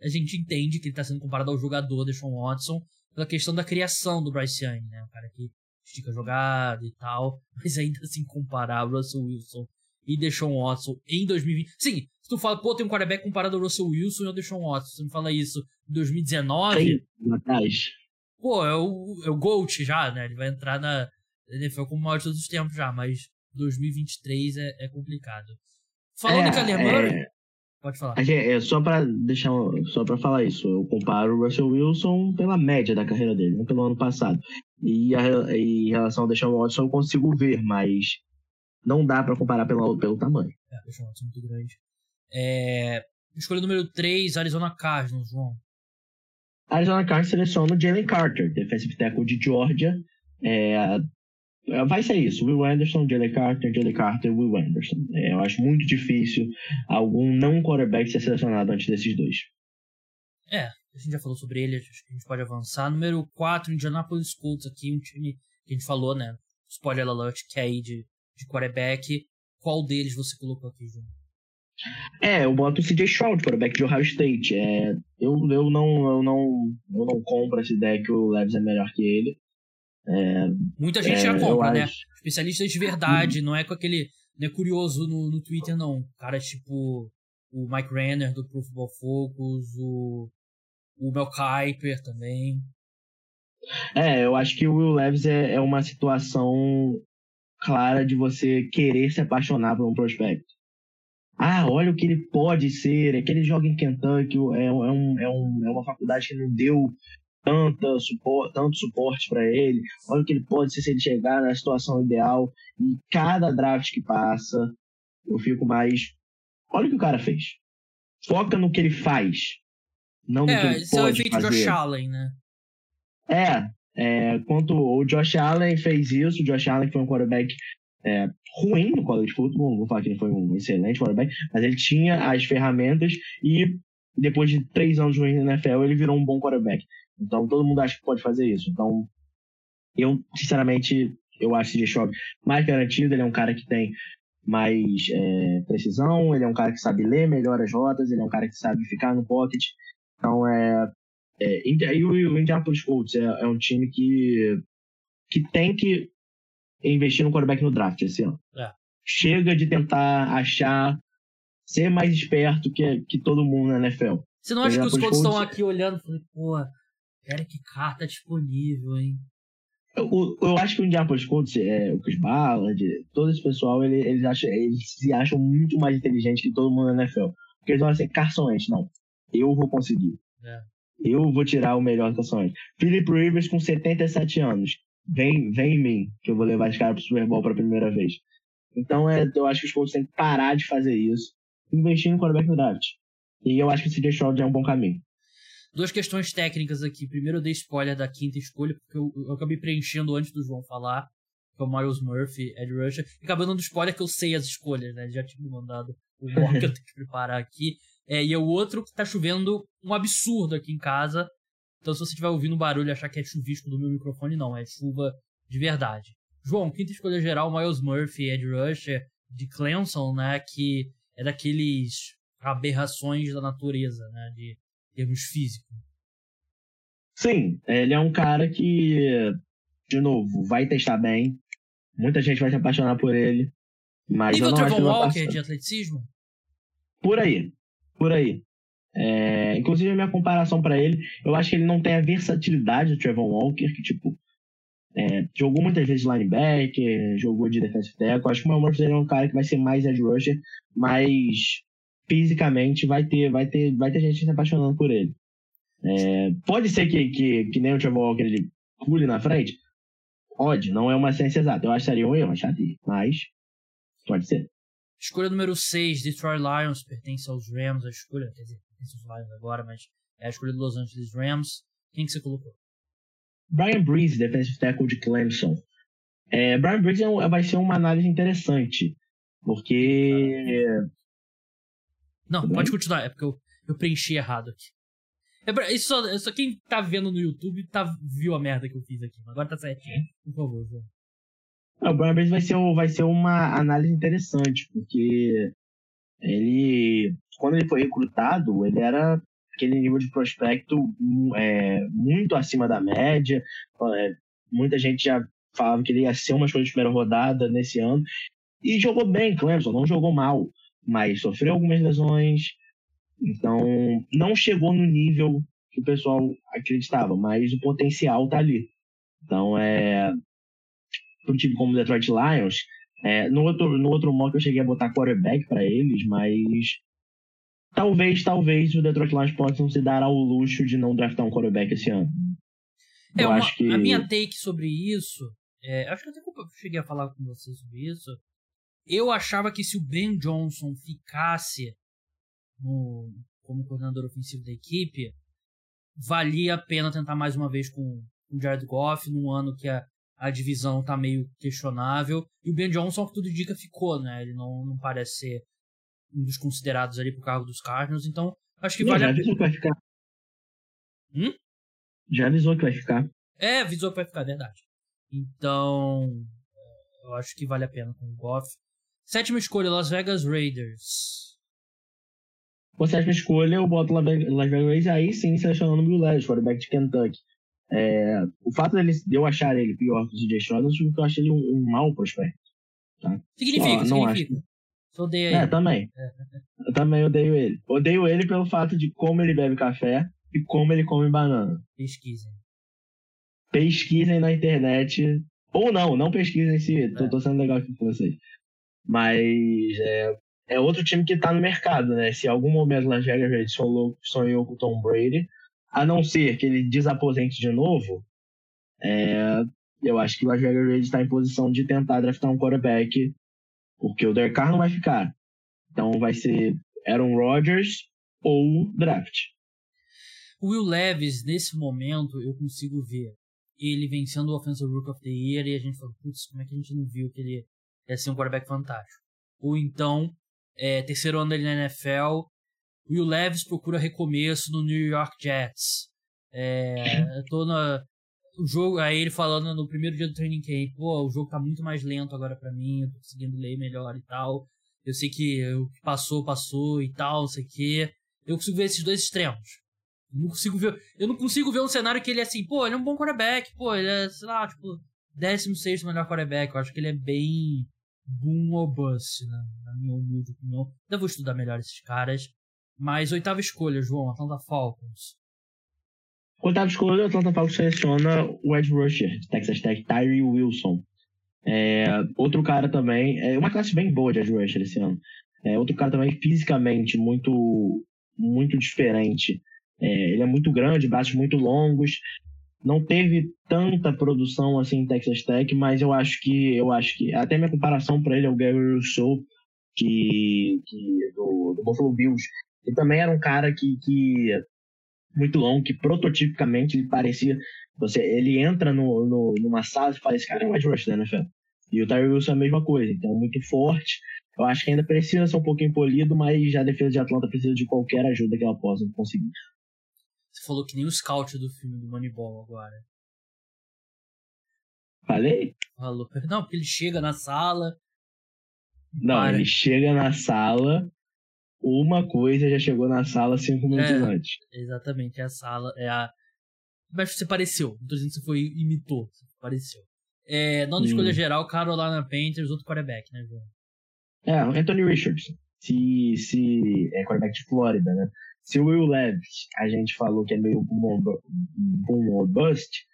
A gente entende que ele tá sendo comparado ao jogador Deshaun Watson pela questão da criação do Bryce Young, né? O cara que estica jogada e tal. *laughs* Mas ainda assim, comparar Russell Wilson e Deshaun Watson em 2020. Sim, se tu fala, pô, tem um quarterback comparado ao Russell Wilson e ao Deshaun Watson, você me fala isso em 2019. Atrás. Pô, é o, é o GOAT já, né? Ele vai entrar na NFL como o maior de todos os tempos já, mas 2023 é, é complicado. Falando é, em Kyler Murray, é... pode falar. É, só para deixar, só para falar isso, eu comparo o Russell Wilson pela média da carreira dele, não pelo ano passado. E, a, e em relação ao Deshaun Watson eu consigo ver, mas não dá para comparar pelo, pelo tamanho. É, o Deshaun Watson é muito grande. É... Escolha número 3, Arizona Cardinals, João. Arizona Cardinals seleciona o Jalen Carter, defensive tackle de Georgia. É, vai ser isso, Will Anderson, Jalen Carter, Jalen Carter, Will Anderson. É, eu acho muito difícil algum não quarterback ser selecionado antes desses dois. É, a gente já falou sobre ele, acho que a gente pode avançar. Número 4, Indianapolis Colts aqui, um time que a gente falou, né? Spoiler alert, que é aí de, de quarterback. Qual deles você colocou aqui, João? É, eu boto o CJ Stroud, quarterback de Ohio State. É, eu, eu, não, eu, não, eu não compro essa ideia que o Leves é melhor que ele. É, Muita gente é, já compra, né? Acho... Especialistas de verdade, não é com aquele. Não é curioso no, no Twitter, não. Cara tipo o Mike Renner do Pro Football Focus, o, o Mel Kiper também. É, eu acho que o Will Levis é, é uma situação clara de você querer se apaixonar por um prospecto. Ah, olha o que ele pode ser, é que ele joga em Kentucky, é, é, um, é, um, é uma faculdade que não deu tanta suporte, tanto suporte para ele. Olha o que ele pode ser se ele chegar na situação ideal. E cada draft que passa, eu fico mais. Olha o que o cara fez. Foca no que ele faz. Não no é, que ele esse pode é o efeito fazer. Josh Allen, né? É, é, quanto o Josh Allen fez isso, o Josh Allen foi um quarterback é, ruim no college football, não vou falar que ele foi um excelente quarterback, mas ele tinha as ferramentas e depois de três anos ruim na NFL, ele virou um bom quarterback. Então todo mundo acha que pode fazer isso. Então eu, sinceramente, eu acho o CJ Stroud mais garantido. Ele é um cara que tem mais é, precisão, ele é um cara que sabe ler melhor as rotas, ele é um cara que sabe ficar no pocket. Então é. é e o Indianapolis Colts é, é um time que, que tem que investir no quarterback no draft esse ano. É. Chega de tentar achar, ser mais esperto que, que todo mundo na NFL. Você não acha que os Colts estão aqui olhando e falando, pô, Cara, que carta disponível, hein? Eu, eu acho que o Indianapolis Colts, é, o Chris Ballard, todo esse pessoal, ele, eles, acham, eles se acham muito mais inteligentes que todo mundo na NFL. Porque eles olham assim, Carson Wentz, não. Eu vou conseguir. É. Eu vou tirar o melhor Carson Wentz. Philip Rivers com 77 anos. Vem, vem em mim, que eu vou levar esse cara pro Super Bowl pela primeira vez. Então, é, eu acho que os Colts têm que parar de fazer isso. Investir no quarterback no draft. E eu acho que CJ Stroud é um bom caminho. Duas questões técnicas aqui. Primeiro, eu dei spoiler da quinta escolha, porque eu, eu acabei preenchendo antes do João falar, que é o Miles Murphy, Ed Rusher. E acabei dando spoiler que eu sei as escolhas, né? Já tinha me mandado o bloco que eu tenho que preparar aqui. É, e é o outro que tá chovendo um absurdo aqui em casa. Então, se você estiver ouvindo barulho e achar que é chuvisco do meu microfone, não. É chuva de verdade. João, quinta escolha geral, Miles Murphy, Ed Rusher, de Clemson, né? Que é daqueles aberrações da natureza, né? De termos físicos. Sim, ele é um cara que, de novo, vai testar bem. Muita gente vai se apaixonar por ele. Mas Nível não Trevor Walker de atleticismo? Por aí, por aí. É, inclusive, a minha comparação para ele, eu acho que ele não tem a versatilidade do Trevor Walker, que, tipo, é, jogou muitas vezes linebacker, jogou de defensive tackle. Acho que o Murphy é um cara que vai ser mais edge rusher, mas fisicamente vai ter, vai ter, vai ter gente se apaixonando por ele. É, pode ser que, que, que nem o Trevor Walker ele pule na frente? Pode, não é uma ciência exata. Eu acharia um erro, acharia, mas pode ser. Escolha número 6, Detroit Lions, pertence aos Rams, a escolha, quer dizer, pertence aos Lions agora, mas é a escolha dos Los Angeles Rams. Quem que você colocou? Brian Breeze, defensive tackle de Clemson. É, Brian Breeze é, vai ser uma análise interessante, porque não, pode continuar, é porque eu, eu preenchi errado aqui. É isso só, só quem tá vendo no YouTube tá, viu a merda que eu fiz aqui. Agora tá certinho. Por favor, João. É, o Brian vai ser, vai ser uma análise interessante, porque ele, quando ele foi recrutado, ele era aquele nível de prospecto é, muito acima da média. É, muita gente já falava que ele ia ser uma escolha de primeira rodada nesse ano. E jogou bem, Clemson, não jogou mal, mas sofreu algumas lesões. Então, não chegou no nível que o pessoal acreditava, mas o potencial tá ali. Então, é. Para um time como o Detroit Lions, é, no, outro, no outro mock eu cheguei a botar quarterback para eles, mas talvez, talvez o Detroit Lions possam se dar ao luxo de não draftar um quarterback esse ano. É, eu uma, acho que... A minha take sobre isso, é, acho que até eu cheguei a falar com você sobre isso. Eu achava que se o Ben Johnson ficasse no, como coordenador ofensivo da equipe, valia a pena tentar mais uma vez com o Jared Goff, num ano que a, a divisão tá meio questionável. E o Ben Johnson, que tudo indica, ficou, né? Ele não, não parece ser um dos considerados ali pro cargo dos Cardinals, então acho que não, vale já a pena. vai ficar. Hum? Já avisou que vai ficar. É, avisou que vai ficar, verdade. Então, eu acho que vale a pena com o Goff. Sétima escolha, Las Vegas Raiders. Com a sétima escolha, eu boto Las Vegas Raiders aí sim selecionando o Bill Levis, quarterback de Kentucky. É, o fato dele, de eu achar ele pior que o DJ não que eu acho ele um, um mau prospecto. Tá? Significa, Só, significa. Acho... Odeio ele. É, também. É. Eu também odeio ele. Odeio ele pelo fato de como ele bebe café e como ele come banana. Pesquisem. Pesquisem na internet. Ou não, não pesquisem se. É. Tô, tô sendo legal aqui com vocês. Mas é, é outro time que tá no mercado, né? Se em algum momento Las Vegas Raiders sonhou com o Tom Brady, a não ser que ele desaposente de novo, é, eu acho que o Las Vegas Raiders está em posição de tentar draftar um quarterback, porque o Derek Carr não vai ficar. Então vai ser Aaron Rodgers ou draft. O Will Levis, nesse momento, eu consigo ver ele vencendo o Offensive Rook of the Year e a gente fala, putz, como é que a gente não viu que ele ia ser um quarterback fantástico? Ou então, é, terceiro ano dele na NFL, Will Levis procura recomeço no New York Jets. É, eu tô na, o jogo, aí ele falando no primeiro dia do training camp, pô, o jogo tá muito mais lento agora para mim, eu tô conseguindo ler melhor e tal. Eu sei que o que passou, passou e tal, não sei o quê. Eu consigo ver esses dois extremos. Eu não consigo ver, eu não consigo ver um cenário que ele é assim, pô, ele é um bom quarterback, pô, ele é, sei lá, tipo, 16 melhor quarterback. Eu acho que ele é bem boom or bust, né? na minha humilde opinião. Eu vou estudar melhor esses caras. Mas oitava escolha, João, Atlanta Falcons. Oitava escolha, Atlanta Falcons seleciona o Edge Rusher Texas Tech, Tyree Wilson. É, outro cara também, é uma classe bem boa de Edge Rusher esse ano. É, outro cara também fisicamente muito, muito diferente. É, ele é muito grande, braços muito longos. Não teve tanta produção assim em Texas Tech, mas eu acho que eu acho que até minha comparação para ele é o Gary Rousseau que, que do, do Buffalo Bills, ele também era um cara que, que muito longo, que prototipicamente ele parecia. Você, ele entra no, no, numa sala e fala: Esse cara é um wide rusher da NFL. E o Tyree Wilson é a mesma coisa, então muito forte. Eu acho que ainda precisa ser um pouquinho polido, mas já a defesa de Atlanta precisa de qualquer ajuda que ela possa conseguir. Você falou que nem o scout do filme do Moneyball agora. Falei? Falou. *laughs* Não, porque ele chega na sala. Não, para. ele chega na sala, uma coisa já chegou na sala cinco minutos é, antes. Exatamente, é a sala, é a. Mas você pareceu, não tô dizendo que você foi imitou, você pareceu. É, nona hum. escolha geral, Carolina Panthers, outro quarterback, né, João? É, Anthony Richardson. Se, se é quarterback de Flórida, né? Se o Will Levis, a gente falou que é meio boom, boom or bust,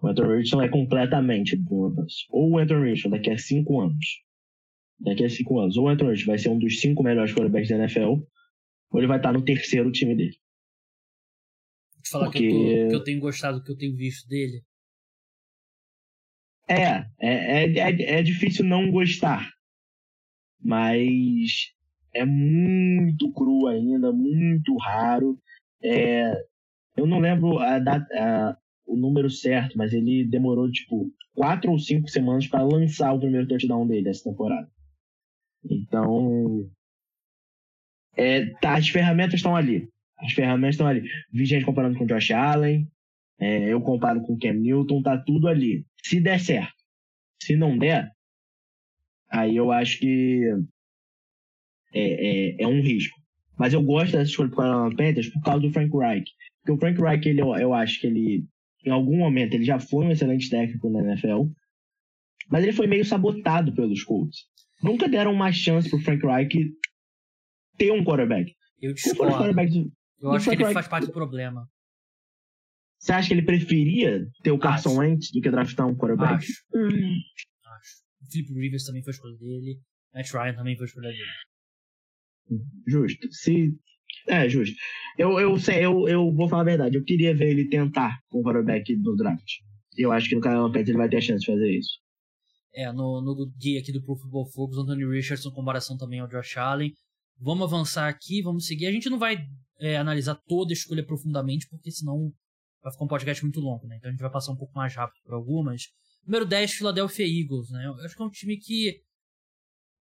o Anthony Richardson é completamente boom or bust. Ou o Anthony Richardson daqui a cinco anos daqui a cinco anos. Ou o Anthony vai ser um dos cinco melhores quarterbacks da NFL, ou ele vai estar no terceiro time dele. Vou te falar Porque... que, eu tô, que eu tenho gostado do que eu tenho visto dele. É, é, é, é, é difícil não gostar. Mas é muito cru ainda, muito raro. É, eu não lembro a data, a, o número certo, mas ele demorou tipo quatro ou cinco semanas para lançar o primeiro touchdown dele essa temporada. Então, é, tá, as ferramentas estão ali. As ferramentas estão ali. Vi gente comparando com o Josh Allen, é, eu comparo com o Cam Newton, tá tudo ali. Se der certo. Se não der, aí eu acho que é, é, é um risco. Mas eu gosto dessa escolha para Panthers por causa do Frank Reich. Porque o Frank Reich, ele, eu acho que ele, em algum momento, ele já foi um excelente técnico na NFL, mas ele foi meio sabotado pelos Colts. Nunca deram uma chance pro Frank Reich ter um quarterback. Eu discordo. Eu acho que ele Reich... faz parte do problema. Você acha que ele preferia ter o Carson Wentz do que draftar um quarterback? Acho. Hum. Acho. O Philip Rivers também foi escolha dele. Matt Ryan também foi escolha dele. Justo. Se... É, justo. Eu, eu, sei, eu, eu vou falar a verdade. Eu queria ver ele tentar com o quarterback do draft. Eu acho que no Carolina Panthers ele vai ter a chance de fazer isso. É, no, no guia aqui do Pro Football Focus, Anthony Richardson, comparação também ao Josh Allen. Vamos avançar aqui, vamos seguir. A gente não vai é, analisar toda a escolha profundamente, porque senão vai ficar um podcast muito longo, né? Então a gente vai passar um pouco mais rápido por algumas. Número 10, Philadelphia Eagles, né? Eu acho que é um time que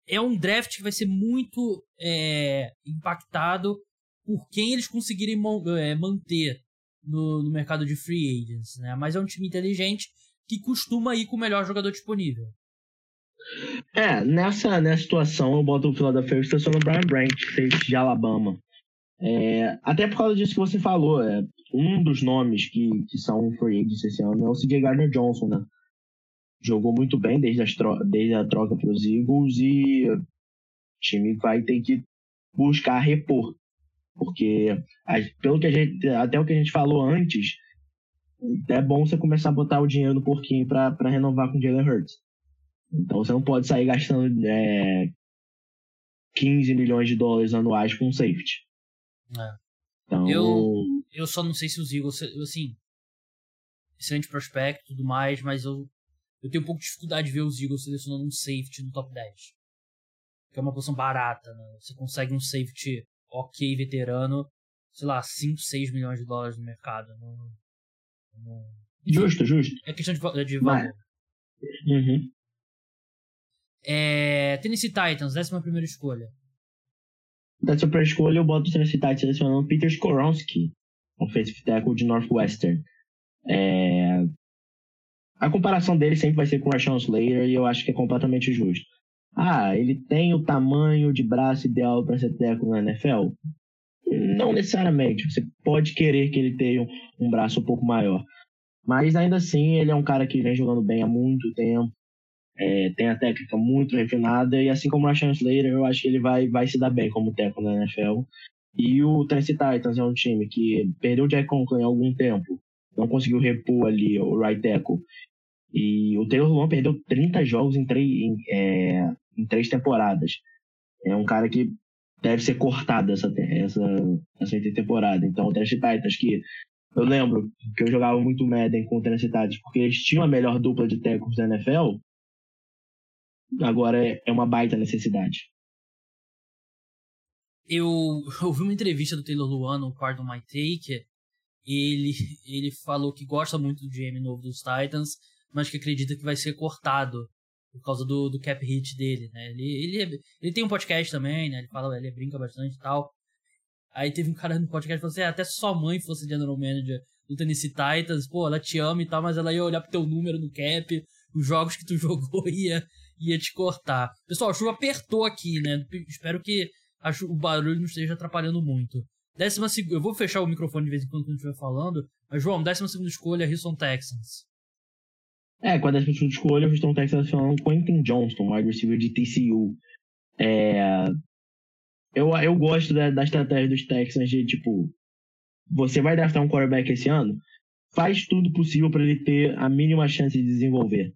é um draft que vai ser muito é, impactado por quem eles conseguirem é, manter no, no mercado de free agents, né? Mas é um time inteligente que costuma ir com o melhor jogador disponível. É, nessa, nessa situação eu boto o Philadelphia estacionando o Brian Branch, de Alabama. É, até por causa disso que você falou, é, um dos nomes que, que são free agents esse ano é o CJ Gardner Johnson, né? Jogou muito bem desde, as desde a troca para os Eagles e o time vai ter que buscar repor. Porque pelo que a gente, até o que a gente falou antes, é bom você começar a botar o dinheiro no porquinho para renovar com o Jalen Hurts. Então você não pode sair gastando é, 15 milhões de dólares anuais com um safety. É. Então... Eu, eu só não sei se os Eagles, assim, excelente prospecto e tudo mais, mas eu, eu tenho um pouco de dificuldade de ver os Eagles selecionando um safety no top 10. Que é uma posição barata, né? Você consegue um safety ok veterano, sei lá, 5, 6 milhões de dólares no mercado. No, no... Justo, justo. É questão de, de valor. Uhum. É, Tennessee Titans, 11 primeira escolha. Dessa primeira escolha eu boto o Tennessee Titans selecionando Peter Skoronski, offensive tackle de Northwestern. É... A comparação dele sempre vai ser com o Rashawn Slater e eu acho que é completamente justo. Ah, ele tem o tamanho de braço ideal para ser técnico na NFL? Não necessariamente. Você pode querer que ele tenha um braço um pouco maior. Mas ainda assim, ele é um cara que vem jogando bem há muito tempo. É, tem a técnica muito refinada. E assim como o Rashawn Slater, eu acho que ele vai, vai se dar bem como técnico na NFL. E o Tennessee Titans é um time que perdeu o Jack Conklin há algum tempo. Não conseguiu repor ali o right tackle. E o Taylor Luan perdeu 30 jogos em três, em, é, em três temporadas. É um cara que deve ser cortado essa, essa, essa temporada. Então, o Tennessee Titans, que eu lembro que eu jogava muito Madden com o Tennessee Titans, porque eles tinham a melhor dupla de técnicos da NFL, agora é, é uma baita necessidade. Eu ouvi uma entrevista do Taylor Luan no Pardon My Take. Ele, ele falou que gosta muito do GM novo dos Titans, mas que acredita que vai ser cortado por causa do, do cap hit dele, né? Ele, ele, é, ele tem um podcast também, né? Ele fala, ele brinca bastante e tal. Aí teve um cara no podcast que falou assim: é, até se sua mãe fosse general manager do Tennessee Titans, pô, ela te ama e tal, mas ela ia olhar pro teu número no cap, os jogos que tu *laughs* jogou ia, ia te cortar. Pessoal, a chuva apertou aqui, né? Espero que a, o barulho não esteja atrapalhando muito. Décima segunda, eu vou fechar o microfone de vez em quando quando estiver falando, mas João, décima segunda escolha, Houston Texans. É, com a décima segunda escolha, o Houston Texans falando Quentin Johnston, wide receiver de TCU. É, eu, eu gosto da, da estratégia dos Texans de, tipo, você vai draftar um quarterback esse ano, faz tudo possível para ele ter a mínima chance de desenvolver.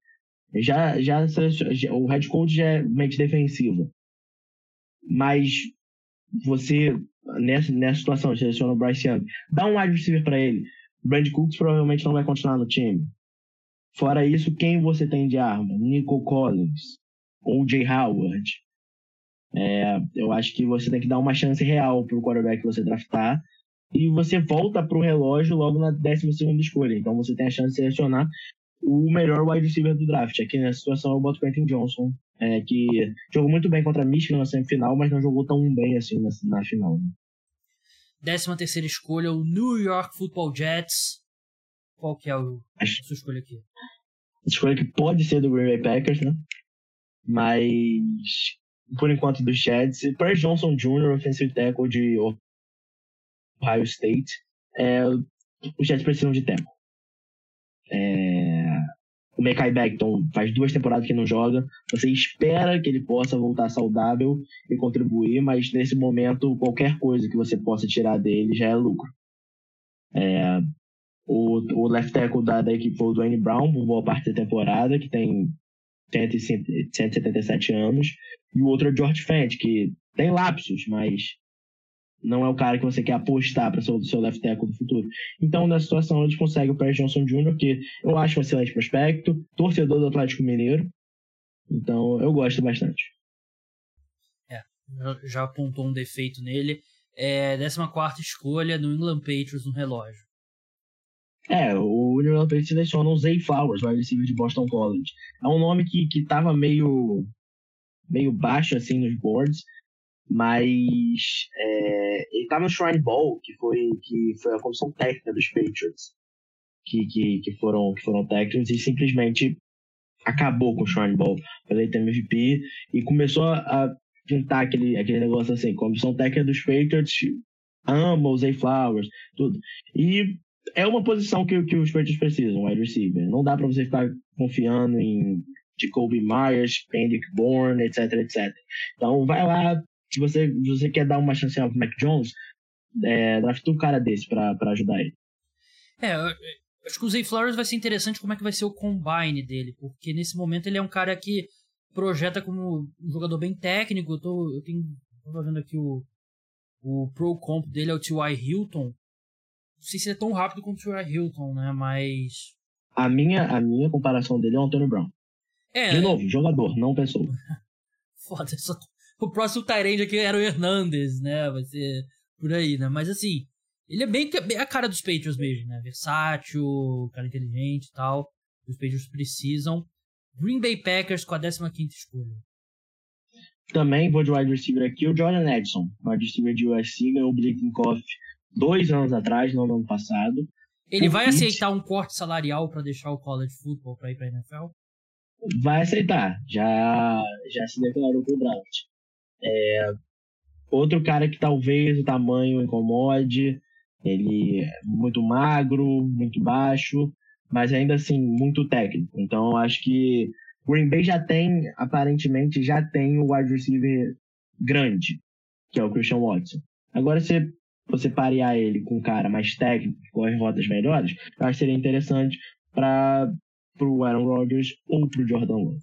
Já, já, já o head coach já é mente defensiva. Mas você, nessa, nessa situação, seleciona o Bryce Young, dá um wide receiver para ele. Brand Cooks provavelmente não vai continuar no time. Fora isso, quem você tem de arma? Nico Collins ou Jay Howard. É, eu acho que você tem que dar uma chance real para o quarterback que você draftar e você volta para o relógio logo na 12 escolha. Então você tem a chance de selecionar o melhor wide receiver do draft. Aqui nessa situação o boto Quentin Johnson, é, que jogou muito bem contra a Michigan na semifinal, mas não jogou tão bem assim na, na final. Né? Décima terceira escolha, o New York Football Jets. Qual que é o, a sua escolha aqui? A escolha que pode ser do Green Bay Packers, né? Mas, por enquanto, do Jets. Perry Johnson Jr., offensive tackle de Ohio State. É, os Jets precisam de tempo. É, O Mekai Beckton faz duas temporadas que não joga. Você espera que ele possa voltar saudável e contribuir, mas nesse momento, qualquer coisa que você possa tirar dele já é lucro. É, o, o left tackle da, da equipe foi o Dwayne Brown, por boa parte da temporada, que tem 177 anos. E o outro é o George Fent, que tem lapsos, mas não é o cara que você quer apostar para ser o seu left tackle do futuro. Então, nessa situação, eles conseguem o Paris Johnson Jr., que eu acho um excelente prospecto, torcedor do Atlético Mineiro. Então, eu gosto bastante. É, já apontou um defeito nele. É 14 escolha no England Patriots no relógio. É, o New England Patriots seleciona o Zay Flowers, o receiver de Boston College. É um nome que, que tava meio, meio baixo, assim, nos boards, mas é, ele tá no Shrine Bowl, que foi, que foi a comissão técnica dos Patriots, que, que, que, foram, que foram técnicos, e simplesmente acabou com o Shrine Bowl. Ele tem MVP e começou a pintar aquele, aquele negócio assim, comissão técnica dos Patriots ama o Zay Flowers, tudo. E é uma posição que, que os Patriots precisam, wide receiver. Não dá para você ficar confiando em Jacoby Myers, Kendrick Bourne, etc, etc. Então vai lá, se você, você quer dar uma chance ao Mac Jones, é, drafta um cara desse para ajudar ele. É, acho que o Zay Flowers vai ser interessante como é que vai ser o combine dele, porque nesse momento ele é um cara que projeta como um jogador bem técnico. Eu, tô, eu tenho, vendo aqui o, o Pro Comp dele é o T.Y. Hilton. Não sei se ele é tão rápido quanto o T.Y. Hilton, né? Mas. A minha, a minha comparação dele é o Antônio Brown. É, De novo, jogador, não pessoa. *laughs* Foda, só o próximo Tyrande aqui era o Hernandez, né? Vai ser por aí, né? Mas assim, ele é bem, bem a cara dos Patriots mesmo, né? Versátil, cara inteligente e tal. Os Patriots precisam. Green Bay Packers com a 15 escolha. Também vou de wide receiver aqui, o Jordan Edson, wide receiver de USC, ganhou o Blittenkoff dois anos atrás, não no ano passado. Ele vai aceitar um corte salarial para deixar o college football para ir para NFL? Vai aceitar, já, já se declarou pro draft. É, outro cara que talvez o tamanho incomode, ele é muito magro, muito baixo, mas ainda assim muito técnico. Então eu acho que Green Bay já tem, aparentemente, já tem o wide receiver grande, que é o Christian Watson. Agora, se você parear ele com um cara mais técnico, que corre rotas melhores, eu acho que seria interessante para o Aaron Rodgers ou para o Jordan Love.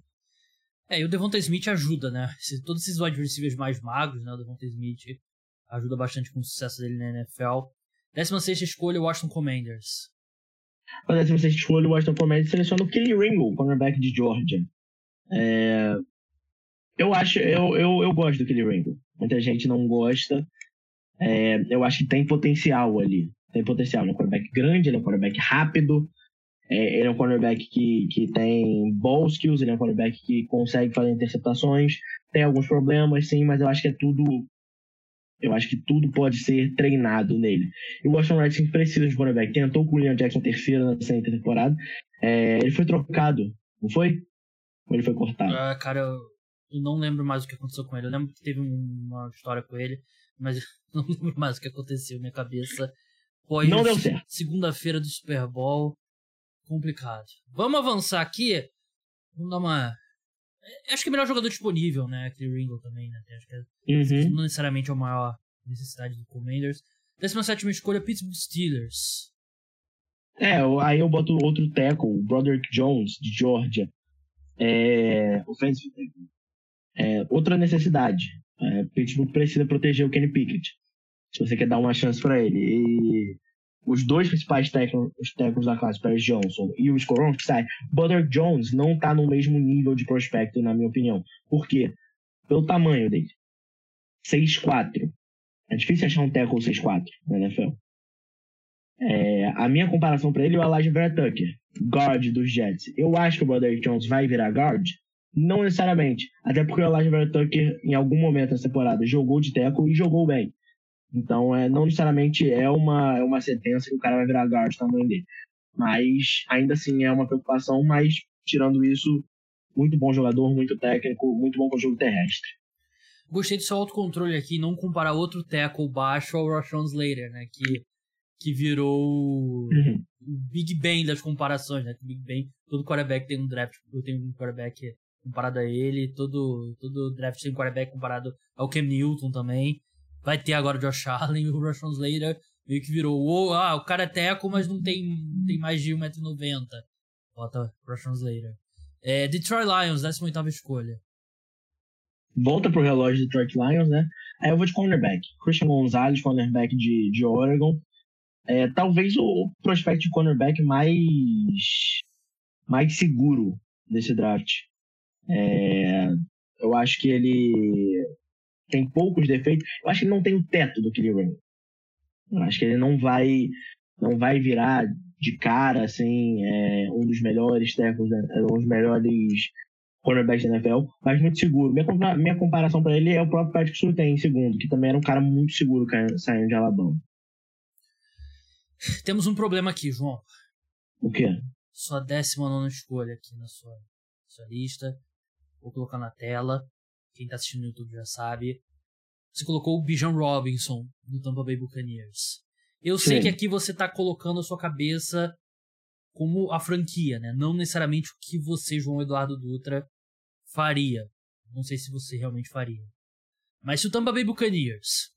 É, e o Devonta Smith ajuda, né? Todos esses wide receivers mais magros, né? O Devonta Smith ajuda bastante com o sucesso dele na NFL. 16 escolha, o Washington Commanders. A 16 escolha, o Washington Commanders seleciona o Kelly Ringo, cornerback de Georgia. É... Eu acho, eu, eu, eu gosto do Kelly Ringo. Muita gente não gosta. É... eu acho que tem potencial ali. Tem potencial. Ele é um quarterback grande, ele é um quarterback rápido. É, ele é um cornerback que, que tem bons skills, ele é um cornerback que consegue fazer interceptações, tem alguns problemas, sim, mas eu acho que é tudo. Eu acho que tudo pode ser treinado nele. E o Washington Redskins precisa de cornerback. Tentou com o William Jackson terceiro nessa temporada. É, ele foi trocado, não foi? Ou ele foi cortado? Ah, cara, eu não lembro mais o que aconteceu com ele. Eu lembro que teve uma história com ele, mas *laughs* não lembro mais o que aconteceu. Minha cabeça. Pós não deu certo. Segunda-feira do Super Bowl complicado. Vamos avançar aqui. Vamos dar uma. É, acho que é o melhor jogador disponível, né? Aquele Ringo também, né? Acho que é, uhum. não necessariamente é a maior necessidade do Commanders. 17 escolha, Pittsburgh Steelers. É, aí eu boto outro tackle, o Broderick Jones, de Georgia. É, offensive é, outra necessidade. É, Pittsburgh precisa proteger o Kenny Pickett. Se você quer dar uma chance para ele. E os dois principais técnicos, técnicos da classe, Paris Johnson e o sai. Butter Jones não está no mesmo nível de prospecto, na minha opinião. Por quê? Pelo tamanho dele. 6'4". É difícil achar um tackle 6'4 na NFL. É, a minha comparação para ele é o Elijah Tucker, guard dos Jets. Eu acho que o Butter Jones vai virar guard? Não necessariamente. Até porque o Elijah Vera Tucker, em algum momento dessa temporada, jogou de tackle e jogou bem. Então, é, não necessariamente é uma, é uma sentença que o cara vai virar guard tamanho dele. Mas, ainda assim, é uma preocupação, mas, tirando isso, muito bom jogador, muito técnico, muito bom com o jogo terrestre. Gostei do seu autocontrole aqui, não comparar outro tackle baixo ao Rashawn Slater, né? Que, que virou uhum. o Big Bang das comparações, né? O Big Bang, todo quarterback tem um draft, eu tenho um quarterback comparado a ele, todo, todo draft tem quarterback comparado ao Cam Newton também. Vai ter agora o Josh Allen o Russian Slater meio que virou, oh, ah, o cara é teco, mas não tem, tem mais de 1,90m. Bota Russian Slater. É, Detroit Lions, 18 escolha. Volta pro relógio de Detroit Lions, né? Aí eu vou de cornerback. Christian Gonzalez, cornerback de, de Oregon. É, talvez o prospecto de cornerback mais, mais seguro desse draft. É, eu acho que ele tem poucos defeitos. Eu acho que ele não tem o teto do Kelly Ring. Eu acho que ele não vai não vai virar de cara assim é, um dos melhores tackles, um dos melhores cornerbacks da NFL, mas muito seguro. Minha, minha comparação para ele é o próprio Patrick Surtain em segundo, que também era um cara muito seguro saindo de Alabama. Temos um problema aqui, João. O quê? Sua décima nona escolha aqui na sua, sua lista. Vou colocar na tela. Quem tá assistindo no YouTube já sabe. Você colocou o Bijan Robinson no Tampa Bay Buccaneers. Eu Sim. sei que aqui você tá colocando a sua cabeça como a franquia, né? Não necessariamente o que você, João Eduardo Dutra, faria. Não sei se você realmente faria. Mas se o Tampa Bay Buccaneers...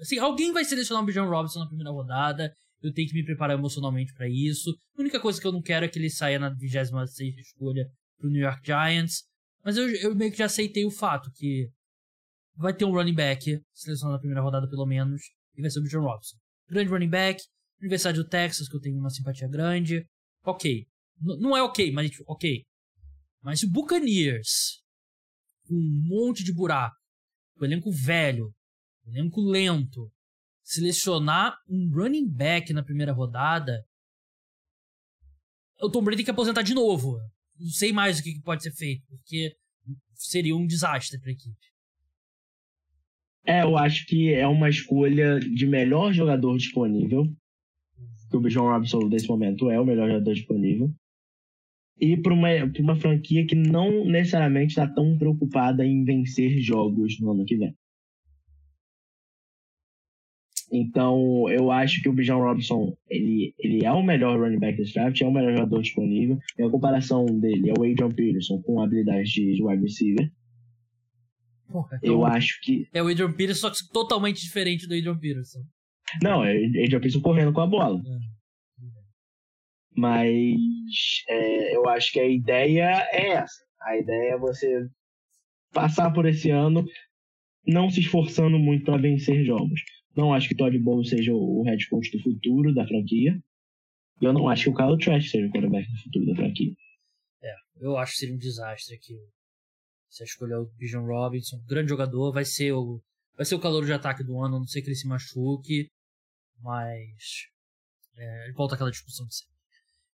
Assim, alguém vai selecionar o Bijan Robinson na primeira rodada eu tenho que me preparar emocionalmente para isso. A única coisa que eu não quero é que ele saia na 26 escolha pro New York Giants. Mas eu, eu meio que já aceitei o fato que vai ter um running back selecionado na primeira rodada pelo menos, e vai ser o John Robson. Grande running back, Universidade do Texas, que eu tenho uma simpatia grande. Ok. N não é ok, mas ok. Mas se o Buccaneers, com um monte de buraco, o elenco velho, o elenco lento, selecionar um running back na primeira rodada, o Tom Brady tem que aposentar de novo. Não sei mais o que pode ser feito, porque seria um desastre para a equipe. É, eu acho que é uma escolha de melhor jogador disponível. Que o Bijan Robinson, nesse momento, é o melhor jogador disponível. E para uma, uma franquia que não necessariamente está tão preocupada em vencer jogos no ano que vem. Então, eu acho que o Bijan Robinson, ele, ele é o melhor running back desse draft, é o melhor jogador disponível. E a comparação dele é o Adrian Peterson com habilidades de wide receiver. Porra, então eu acho que. É o Adrian Peterson, só que totalmente diferente do Adrian Peterson. Não, é o Adrian Peterson correndo com a bola. É. Mas é, eu acho que a ideia é essa. A ideia é você passar por esse ano não se esforçando muito para vencer jogos. Não acho que Todd Bowles seja o head coach do futuro da franquia. E eu não acho que o Kyle Trash seja o quarterback do futuro da franquia. É, eu acho que seria um desastre aqui. Você escolher o Bijan Robinson, grande jogador, vai ser o vai ser o calor de ataque do ano, a não sei que ele se machuque, mas é, volta àquela discussão de sempre.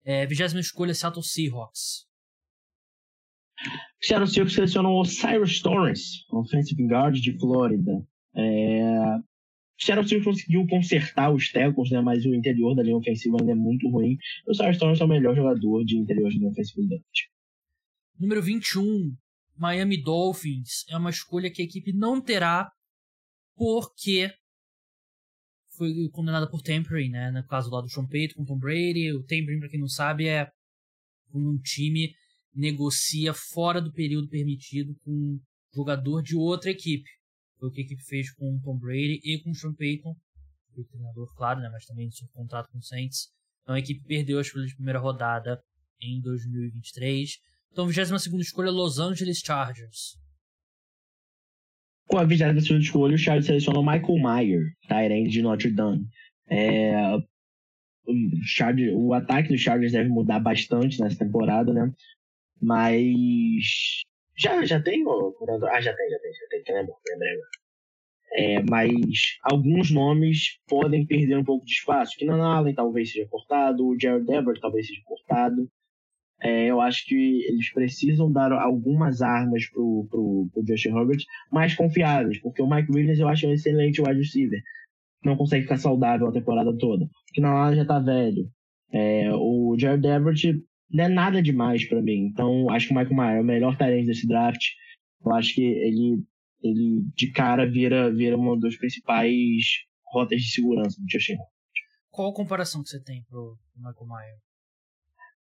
É, vigésima escolha, Seattle Seahawks. Seattle Seahawks selecionou o Cyrus Torres, offensive guard de Flórida. É, Seattle conseguiu consertar os tackles, né? Mas o interior da linha ofensiva ainda é muito ruim. O Cyrus Storms é o melhor jogador de interior de linha ofensiva do Número 21, Miami Dolphins. É uma escolha que a equipe não terá porque foi condenada por tampering, né? No caso lá do Sean Payton com Tom Brady. O tampering, para quem não sabe, é quando um time negocia fora do período permitido com um jogador de outra equipe. Foi o que a equipe fez com o Tom Brady e com o Sean Payton. O treinador, claro, né? Mas também sob contrato com o Saints. Então a equipe perdeu a escolha de primeira rodada em 2023. Então, 22 escolha, Los Angeles Chargers. Com a 22 escolha, o Chargers selecionou Michael Mayer, Tyrande de Notre Dame. É, o, Chargers, o ataque do Chargers deve mudar bastante nessa temporada, né? Mas já, já tem o Ah, já tem, já tem, já tem, que lembro, lembrei é, mas alguns nomes podem perder um pouco de espaço. Keenan Allen talvez seja cortado, o Jared Everett talvez seja cortado. É, eu acho que eles precisam dar algumas armas pro, pro, pro Justin Herbert mais confiáveis, porque o Mike Williams eu acho um excelente wide receiver. Não consegue ficar saudável a temporada toda. Keenan Allen já tá velho. É, o Jared Everett não é nada demais para mim. Então, acho que o Michael Mayer é o melhor talento desse draft. Eu acho que ele, ele de cara vira, vira uma das principais rotas de segurança do Justin Qual a comparação que você tem pro Michael Mayer?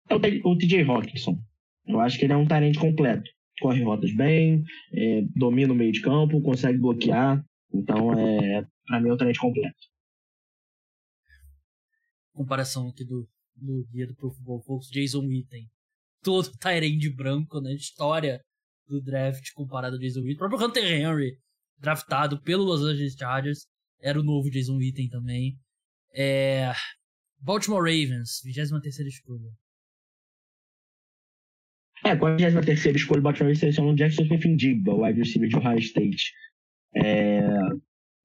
É o, o TJ Hawkinson. Eu acho que ele é um talento completo. Corre rotas bem, é, domina o meio de campo, consegue bloquear. Então, é, para mim, é um talento completo. Comparação aqui do, guia do Pro Focus, Jason Witten. Todo *laughs* Tyrande branco na né? história do draft comparado a Jason Witten. O próprio Hunter Henry, draftado pelo Los Angeles Chargers, era o novo Jason Witten também. É... Baltimore Ravens, 23 escolha. É, com a 23 escolha, o Baltimore Ravens selecionou Jackson Smith o wide receiver de Ohio State. É...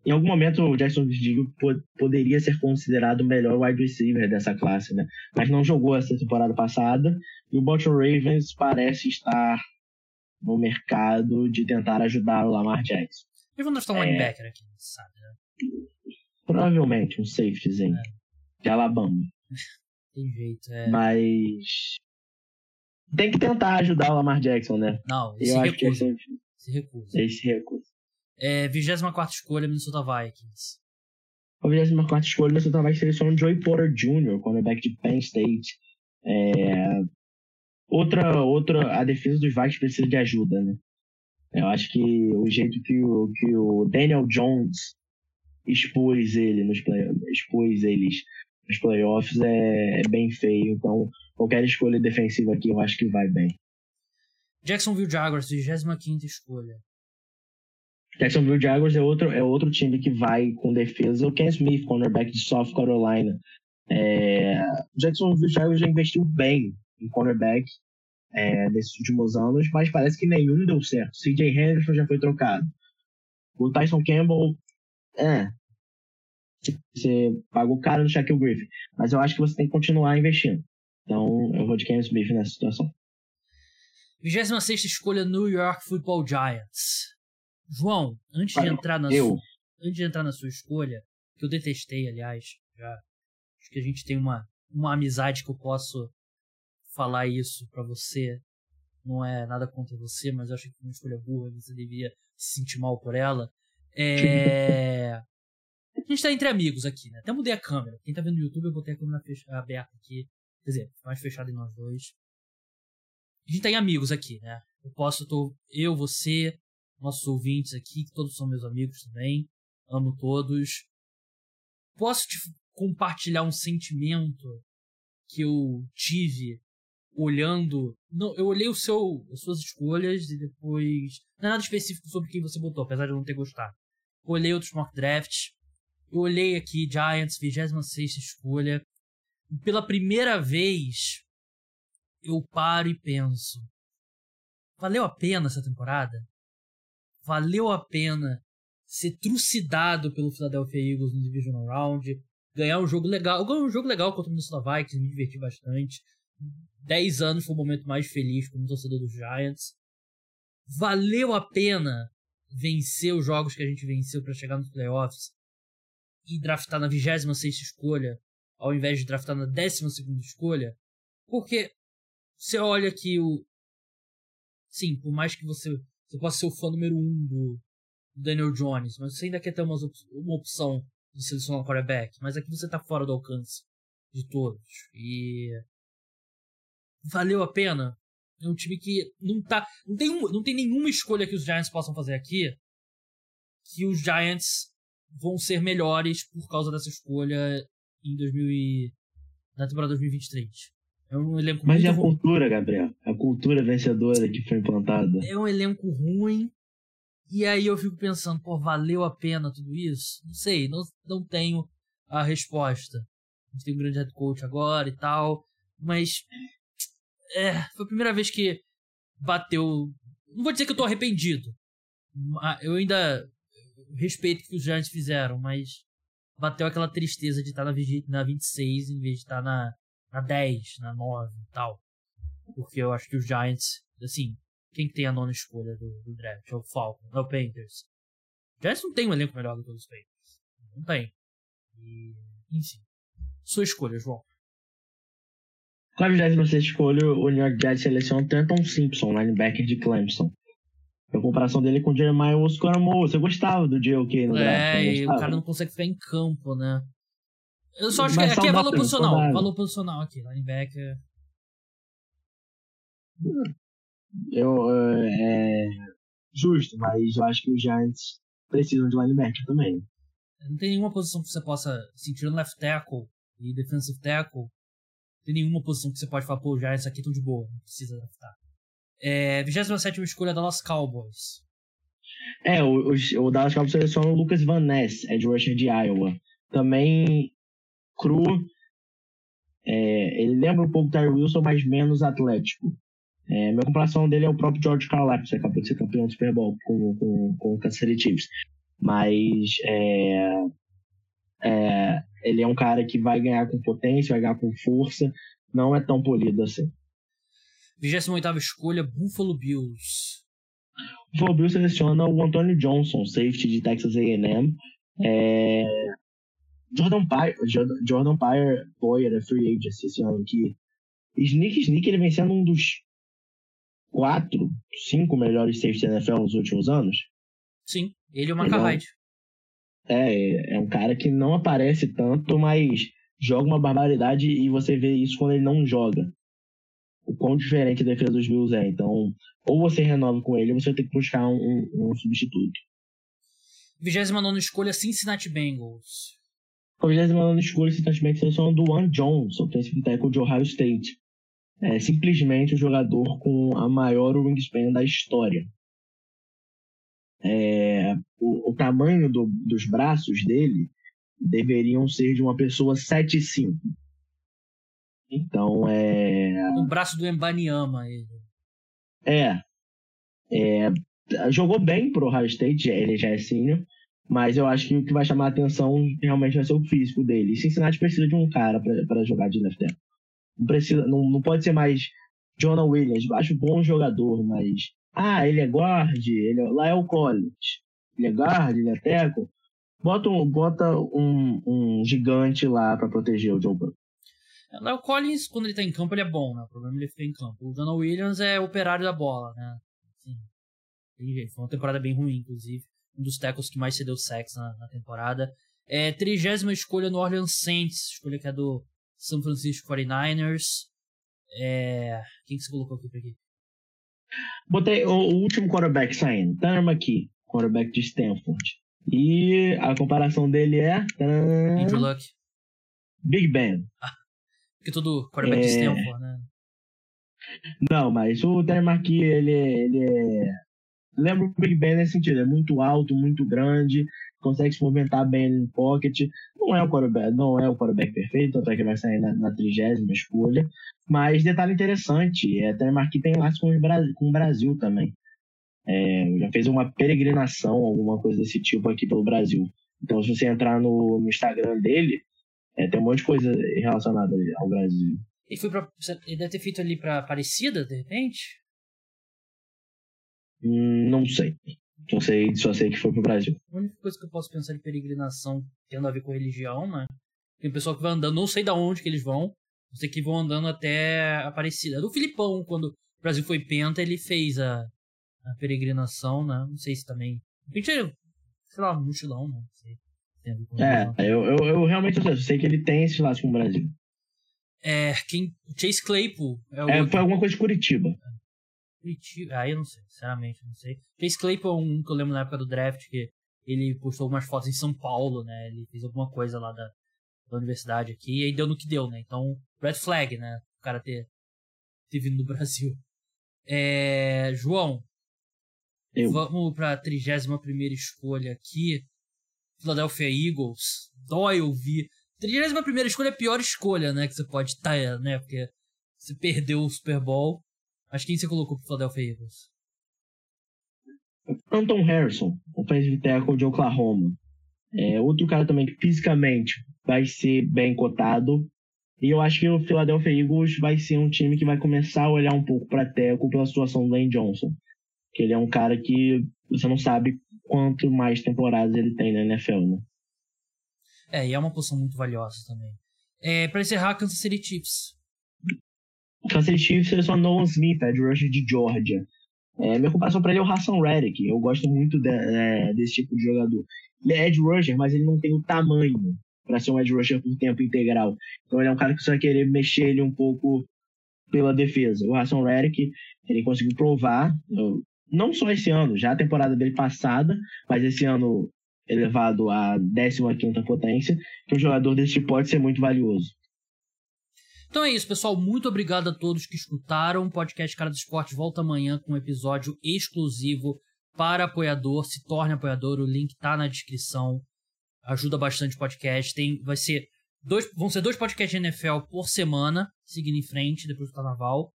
Em algum momento, o Jackson Smith poderia ser considerado o melhor wide receiver dessa classe, né? Mas não jogou essa temporada passada. E o Baltimore Ravens parece estar no mercado de tentar ajudar o Lamar Jackson. E vamos draftar um é... linebacker aqui, sabe? Né? Provavelmente um safetyzinho. É. De Alabama. *laughs* Tem jeito, é. Mas. Tem que tentar ajudar o Lamar Jackson, né? Não, ele se recusa. Ele se recusa. Ele se recusa. É, 24 escolha, Minnesota Vikings. A 24 escolha, Minnesota Vikings selecionou Joey Porter Jr., cornerback de Penn State. É... Outra, outra, a defesa dos Vikings precisa de ajuda, né? Eu acho que o jeito que o, que o Daniel Jones expôs ele nos play, expôs eles nos playoffs é, é, bem feio. Então, qualquer escolha defensiva aqui eu acho que vai bem. Jacksonville Jaguars, 25 escolha. Jacksonville Jaguars é outro, é outro time que vai com defesa. O Ken Smith, cornerback de South Carolina. É, Jacksonville Jaguars já investiu bem em cornerback é, nesses últimos anos, mas parece que nenhum deu certo. CJ Henderson já foi trocado. O Tyson Campbell, é, você pagou caro no Shaquille Griffin. Mas eu acho que você tem que continuar investindo. Então, eu vou de Cam Smith nessa situação. 26 escolha New York Football Giants. João, antes de entrar na eu. sua, antes de entrar na sua escolha, que eu detestei, aliás, já acho que a gente tem uma uma amizade que eu posso falar isso para você. Não é nada contra você, mas eu acho que foi uma escolha burra, você devia se sentir mal por ela. É a gente tá entre amigos aqui, né? Até mudei a câmera. Quem tá vendo no YouTube, eu botei a câmera aberta aqui. Quer dizer, mais fechada em nós dois. A gente tá em amigos aqui, né? Eu posso, tô, eu, você, nossos ouvintes aqui, que todos são meus amigos também. Amo todos. Posso te compartilhar um sentimento que eu tive olhando. Não, eu olhei o seu, as suas escolhas e depois. Não é nada específico sobre quem você botou, apesar de eu não ter gostado. Olhei outros mock drafts eu olhei aqui, Giants, 26 escolha. E pela primeira vez, eu paro e penso: valeu a pena essa temporada? Valeu a pena ser trucidado pelo Philadelphia Eagles no Divisional Round? Ganhar um jogo legal. Um jogo legal contra o Minnesota Vikings, me diverti bastante. 10 anos foi o momento mais feliz como torcedor dos Giants. Valeu a pena vencer os jogos que a gente venceu para chegar nos playoffs e draftar na 26 escolha, ao invés de draftar na 12 escolha, porque você olha que o. Sim, por mais que você, você possa ser o fã número um do Daniel Jones, mas você ainda quer ter uma, uma opção de selecionar um quarterback, mas aqui você está fora do alcance de todos. E. Valeu a pena. É um time que não tá. Não tem, um, não tem nenhuma escolha que os Giants possam fazer aqui que os Giants vão ser melhores por causa dessa escolha em 2000 e... na temporada 2023. É um elenco Mas é a cultura, Gabriel. A cultura vencedora que foi implantada. É um elenco ruim. E aí eu fico pensando, pô, valeu a pena tudo isso? Não sei, não, não tenho a resposta. A gente tem um grande head coach agora e tal. Mas. É, foi a primeira vez que bateu. Não vou dizer que eu tô arrependido. Eu ainda respeito que os Giants fizeram, mas bateu aquela tristeza de estar na, na 26 em vez de estar na, na 10, na 9 e tal. Porque eu acho que os Giants, assim, quem tem a nona escolha do, do draft? É o Falcon, é o Panthers. Os Giants não tem um elenco melhor do que os Panthers. Não tem. E, enfim. Sua escolha, João. Com a 26 escolha, o New York Giants seleciona Trenton Simpson, linebacker de Clemson. A comparação dele com o Jeremiah Oscoramoa. Você gostava do JOK no draft? É, e o cara não consegue ficar em campo, né? Eu só acho que aqui é valor posicional. Valor posicional aqui, linebacker. Eu, é, é, justo, mas eu acho que os Giants precisam de linebacker também. Não tem nenhuma posição que você possa, sentir no left tackle e defensive tackle, não tem nenhuma posição que você pode falar, pô, Giants aqui estão de boa, não precisa draftar. É, 27 escolha Dallas Cowboys. É, o, o, o Dallas Cowboys seleciona o Lucas Van Ness, Edge rusher de Iowa. Também cru. É, ele lembra um pouco do Terry Wilson, mas menos atlético. É, minha comparação dele é o próprio George Karlaftis, que acabou de ser campeão do Super Bowl com, com, com o Kansas City Chiefs. Mas é, é, ele é um cara que vai ganhar com potência, vai ganhar com força, não é tão polido assim. 28 escolha, Buffalo Bills. Buffalo Bills seleciona o Antonio Johnson, safety de Texas A&M. É... Jordan Pyre, Jordan Pyre Boyer é free agent esse ano que Sneak Sneak ele vem sendo um dos quatro, cinco melhores safety da NFL nos últimos anos. Sim, ele e o Macarride. É, é um cara que não aparece tanto, mas joga uma barbaridade e você vê isso quando ele não joga o quão diferente a defesa dos Bills é. Então, ou você renova com ele, ou você ter que buscar um, um, um substituto. 29 escolha Cincinnati Bengals. A 29 escolha Cincinnati Bengals seleção do One Jones, offensive tackle de Ohio State. É simplesmente o jogador com a maior wingspan da história. É, o, o, tamanho do, dos braços dele deveriam ser de uma pessoa 7'5". Então, é. O braço do Embanyama. Ele. É. é. Jogou bem pro Ohio State, ele já é senior, mas eu acho que o que vai chamar a atenção realmente vai ser o físico dele. Cincinnati precisa de um cara para jogar de left tackle. Não, precisa, não, não pode ser mais Jonah Williams. Acho bom jogador, mas. Ah, ele é guard, ele é, lá é o college. Ele é guard, ele é tackle. Bota um, bota um, um gigante lá para proteger o Joe Burrow. Léo Collins, quando ele tá em campo, ele é bom, né? O problema é ele ficar em campo. O Donald Williams é operário da bola, né? Assim, tem jeito. Foi uma temporada bem ruim, inclusive. Um dos tackles que mais cedeu sexo na, na temporada. É, trigésima escolha no Orleans Saints, escolha que é do San Francisco 49ers. É, quem que você colocou aqui pra aqui? Botei o, o último quarterback saindo, Tanner McKee, quarterback de Stanford. E a comparação dele é. Andrew Luck. Big Ben. Ah, porque todo quarterback é... de Stanford, né? Não, mas o Terry McKee, ele, ele é... Lembra o Big Ben nesse sentido, é muito alto, muito grande, consegue se movimentar bem no pocket. Não é o quarterback, não é o quarterback perfeito, até que vai sair na trigésima escolha. Mas detalhe interessante, é, McKee tem laço com, com o Brasil também. É, já fez uma peregrinação, alguma coisa desse tipo aqui pelo Brasil. Então, se você entrar no, no Instagram dele, é, tem um monte de coisa relacionada ao Brasil. Ele foi pra. Ele deve ter feito ali pra Aparecida, de repente? Não sei. Não sei, só sei que foi pro Brasil. A única coisa que eu posso pensar de peregrinação tendo a ver com religião, né? Tem pessoal que vai andando, não sei da onde que eles vão, sei que vão andando até Aparecida. Do Filipão, quando o Brasil foi penta, ele fez a, a peregrinação, né? Não sei se também. De repente, sei lá, mochilão, né? Não sei. É, eu, eu, eu realmente eu sei que ele tem esse laço com o Brasil. É, quem, Chase Claypool. É, é foi alguma coisa de Curitiba. Curitiba, aí ah, eu não sei, sinceramente, não sei. Chase Claypool é um que eu lembro na época do draft, que ele postou algumas fotos em São Paulo, né? Ele fez alguma coisa lá da, da universidade aqui, e aí deu no que deu, né? Então, red flag, né? O cara ter, ter vindo do *laughs* Brasil. É, João, eu. vamos pra 31 primeira escolha aqui. Philadelphia Eagles. Dói ouvir. 31 escolha é a pior escolha, né? Que você pode estar, tá, né? Porque você perdeu o Super Bowl. Mas quem você colocou pro Philadelphia Eagles? Anton Harrison, offensive tackle de Oklahoma. É outro cara também que fisicamente vai ser bem cotado. E eu acho que o Philadelphia Eagles vai ser um time que vai começar a olhar um pouco para tackle pela situação do Lane Johnson. Que ele é um cara que você não sabe quanto mais temporadas ele tem na NFL, né? É, e é uma posição muito valiosa também. É, pra encerrar, Kansas City Chiefs. Kansas City selecionou Nolan Smith, Ed rusher de Georgia. É, minha comparação para ele é o Hassan Reddick. Eu gosto muito de, é, desse tipo de jogador. Ele é Ed rusher, mas ele não tem o tamanho para ser um edge rusher por tempo integral. Então ele é um cara que vai querer mexer ele um pouco pela defesa. O Hassan Reddick, ele conseguiu provar, não só esse ano, já a temporada dele passada, mas esse ano elevado à 15ª potência, que um jogador desse tipo pode ser muito valioso. Então é isso, pessoal. Muito obrigado a todos que escutaram. O podcast Cara do Esporte volta amanhã com um episódio exclusivo para apoiador. Se torne apoiador, o link tá na descrição. Ajuda bastante o podcast. Tem, vai ser dois, vão ser dois podcasts de NFL por semana, seguindo em frente depois do carnaval.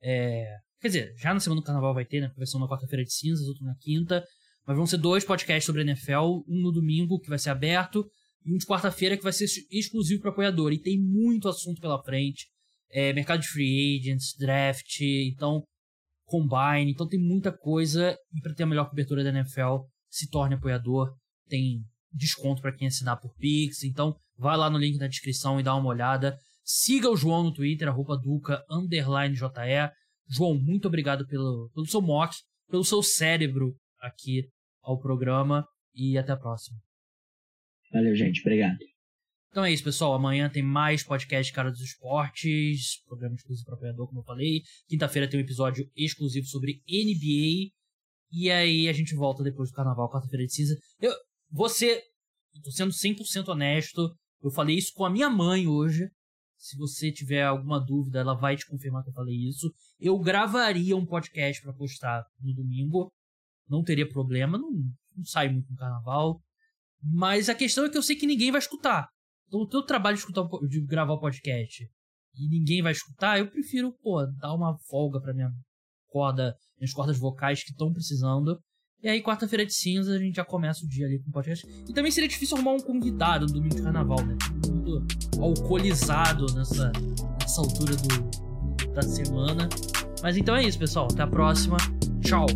É, quer dizer, já na semana do carnaval vai ter, né? Vai ser uma quarta-feira de cinzas, outro na quinta. Mas vão ser dois podcasts sobre NFL, um no domingo, que vai ser aberto, um de quarta-feira, que vai ser exclusivo para apoiador. E tem muito assunto pela frente. É, mercado de free agents, draft, então combine, então tem muita coisa. E para ter a melhor cobertura da NFL, se torne apoiador. Tem desconto para quem assinar por Pix. Então vai lá no link na descrição e dá uma olhada. Siga o João no Twitter, arroba Duca, underline JE. João, muito obrigado pelo, pelo seu mock, pelo seu cérebro aqui ao programa e até a próxima. Valeu, gente. Obrigado. Então é isso, pessoal. Amanhã tem mais podcast Cara dos Esportes, programa exclusivo para apoiador, como eu falei. Quinta-feira tem um episódio exclusivo sobre NBA. E aí a gente volta depois do carnaval, quarta-feira de cinza. Eu, você, tô sendo 100% honesto, eu falei isso com a minha mãe hoje. Se você tiver alguma dúvida, ela vai te confirmar que eu falei isso. Eu gravaria um podcast para postar no domingo não teria problema, não, não sai muito no carnaval. Mas a questão é que eu sei que ninguém vai escutar. Então, o teu trabalho de, escutar, de gravar o podcast e ninguém vai escutar, eu prefiro, pô, dar uma folga pra minha corda, minhas cordas vocais que estão precisando. E aí, quarta-feira de cinza, a gente já começa o dia ali com o podcast. E também seria difícil arrumar um convidado no domingo de carnaval, né? Muito alcoolizado nessa, nessa altura do, da semana. Mas então é isso, pessoal. Até a próxima. Tchau.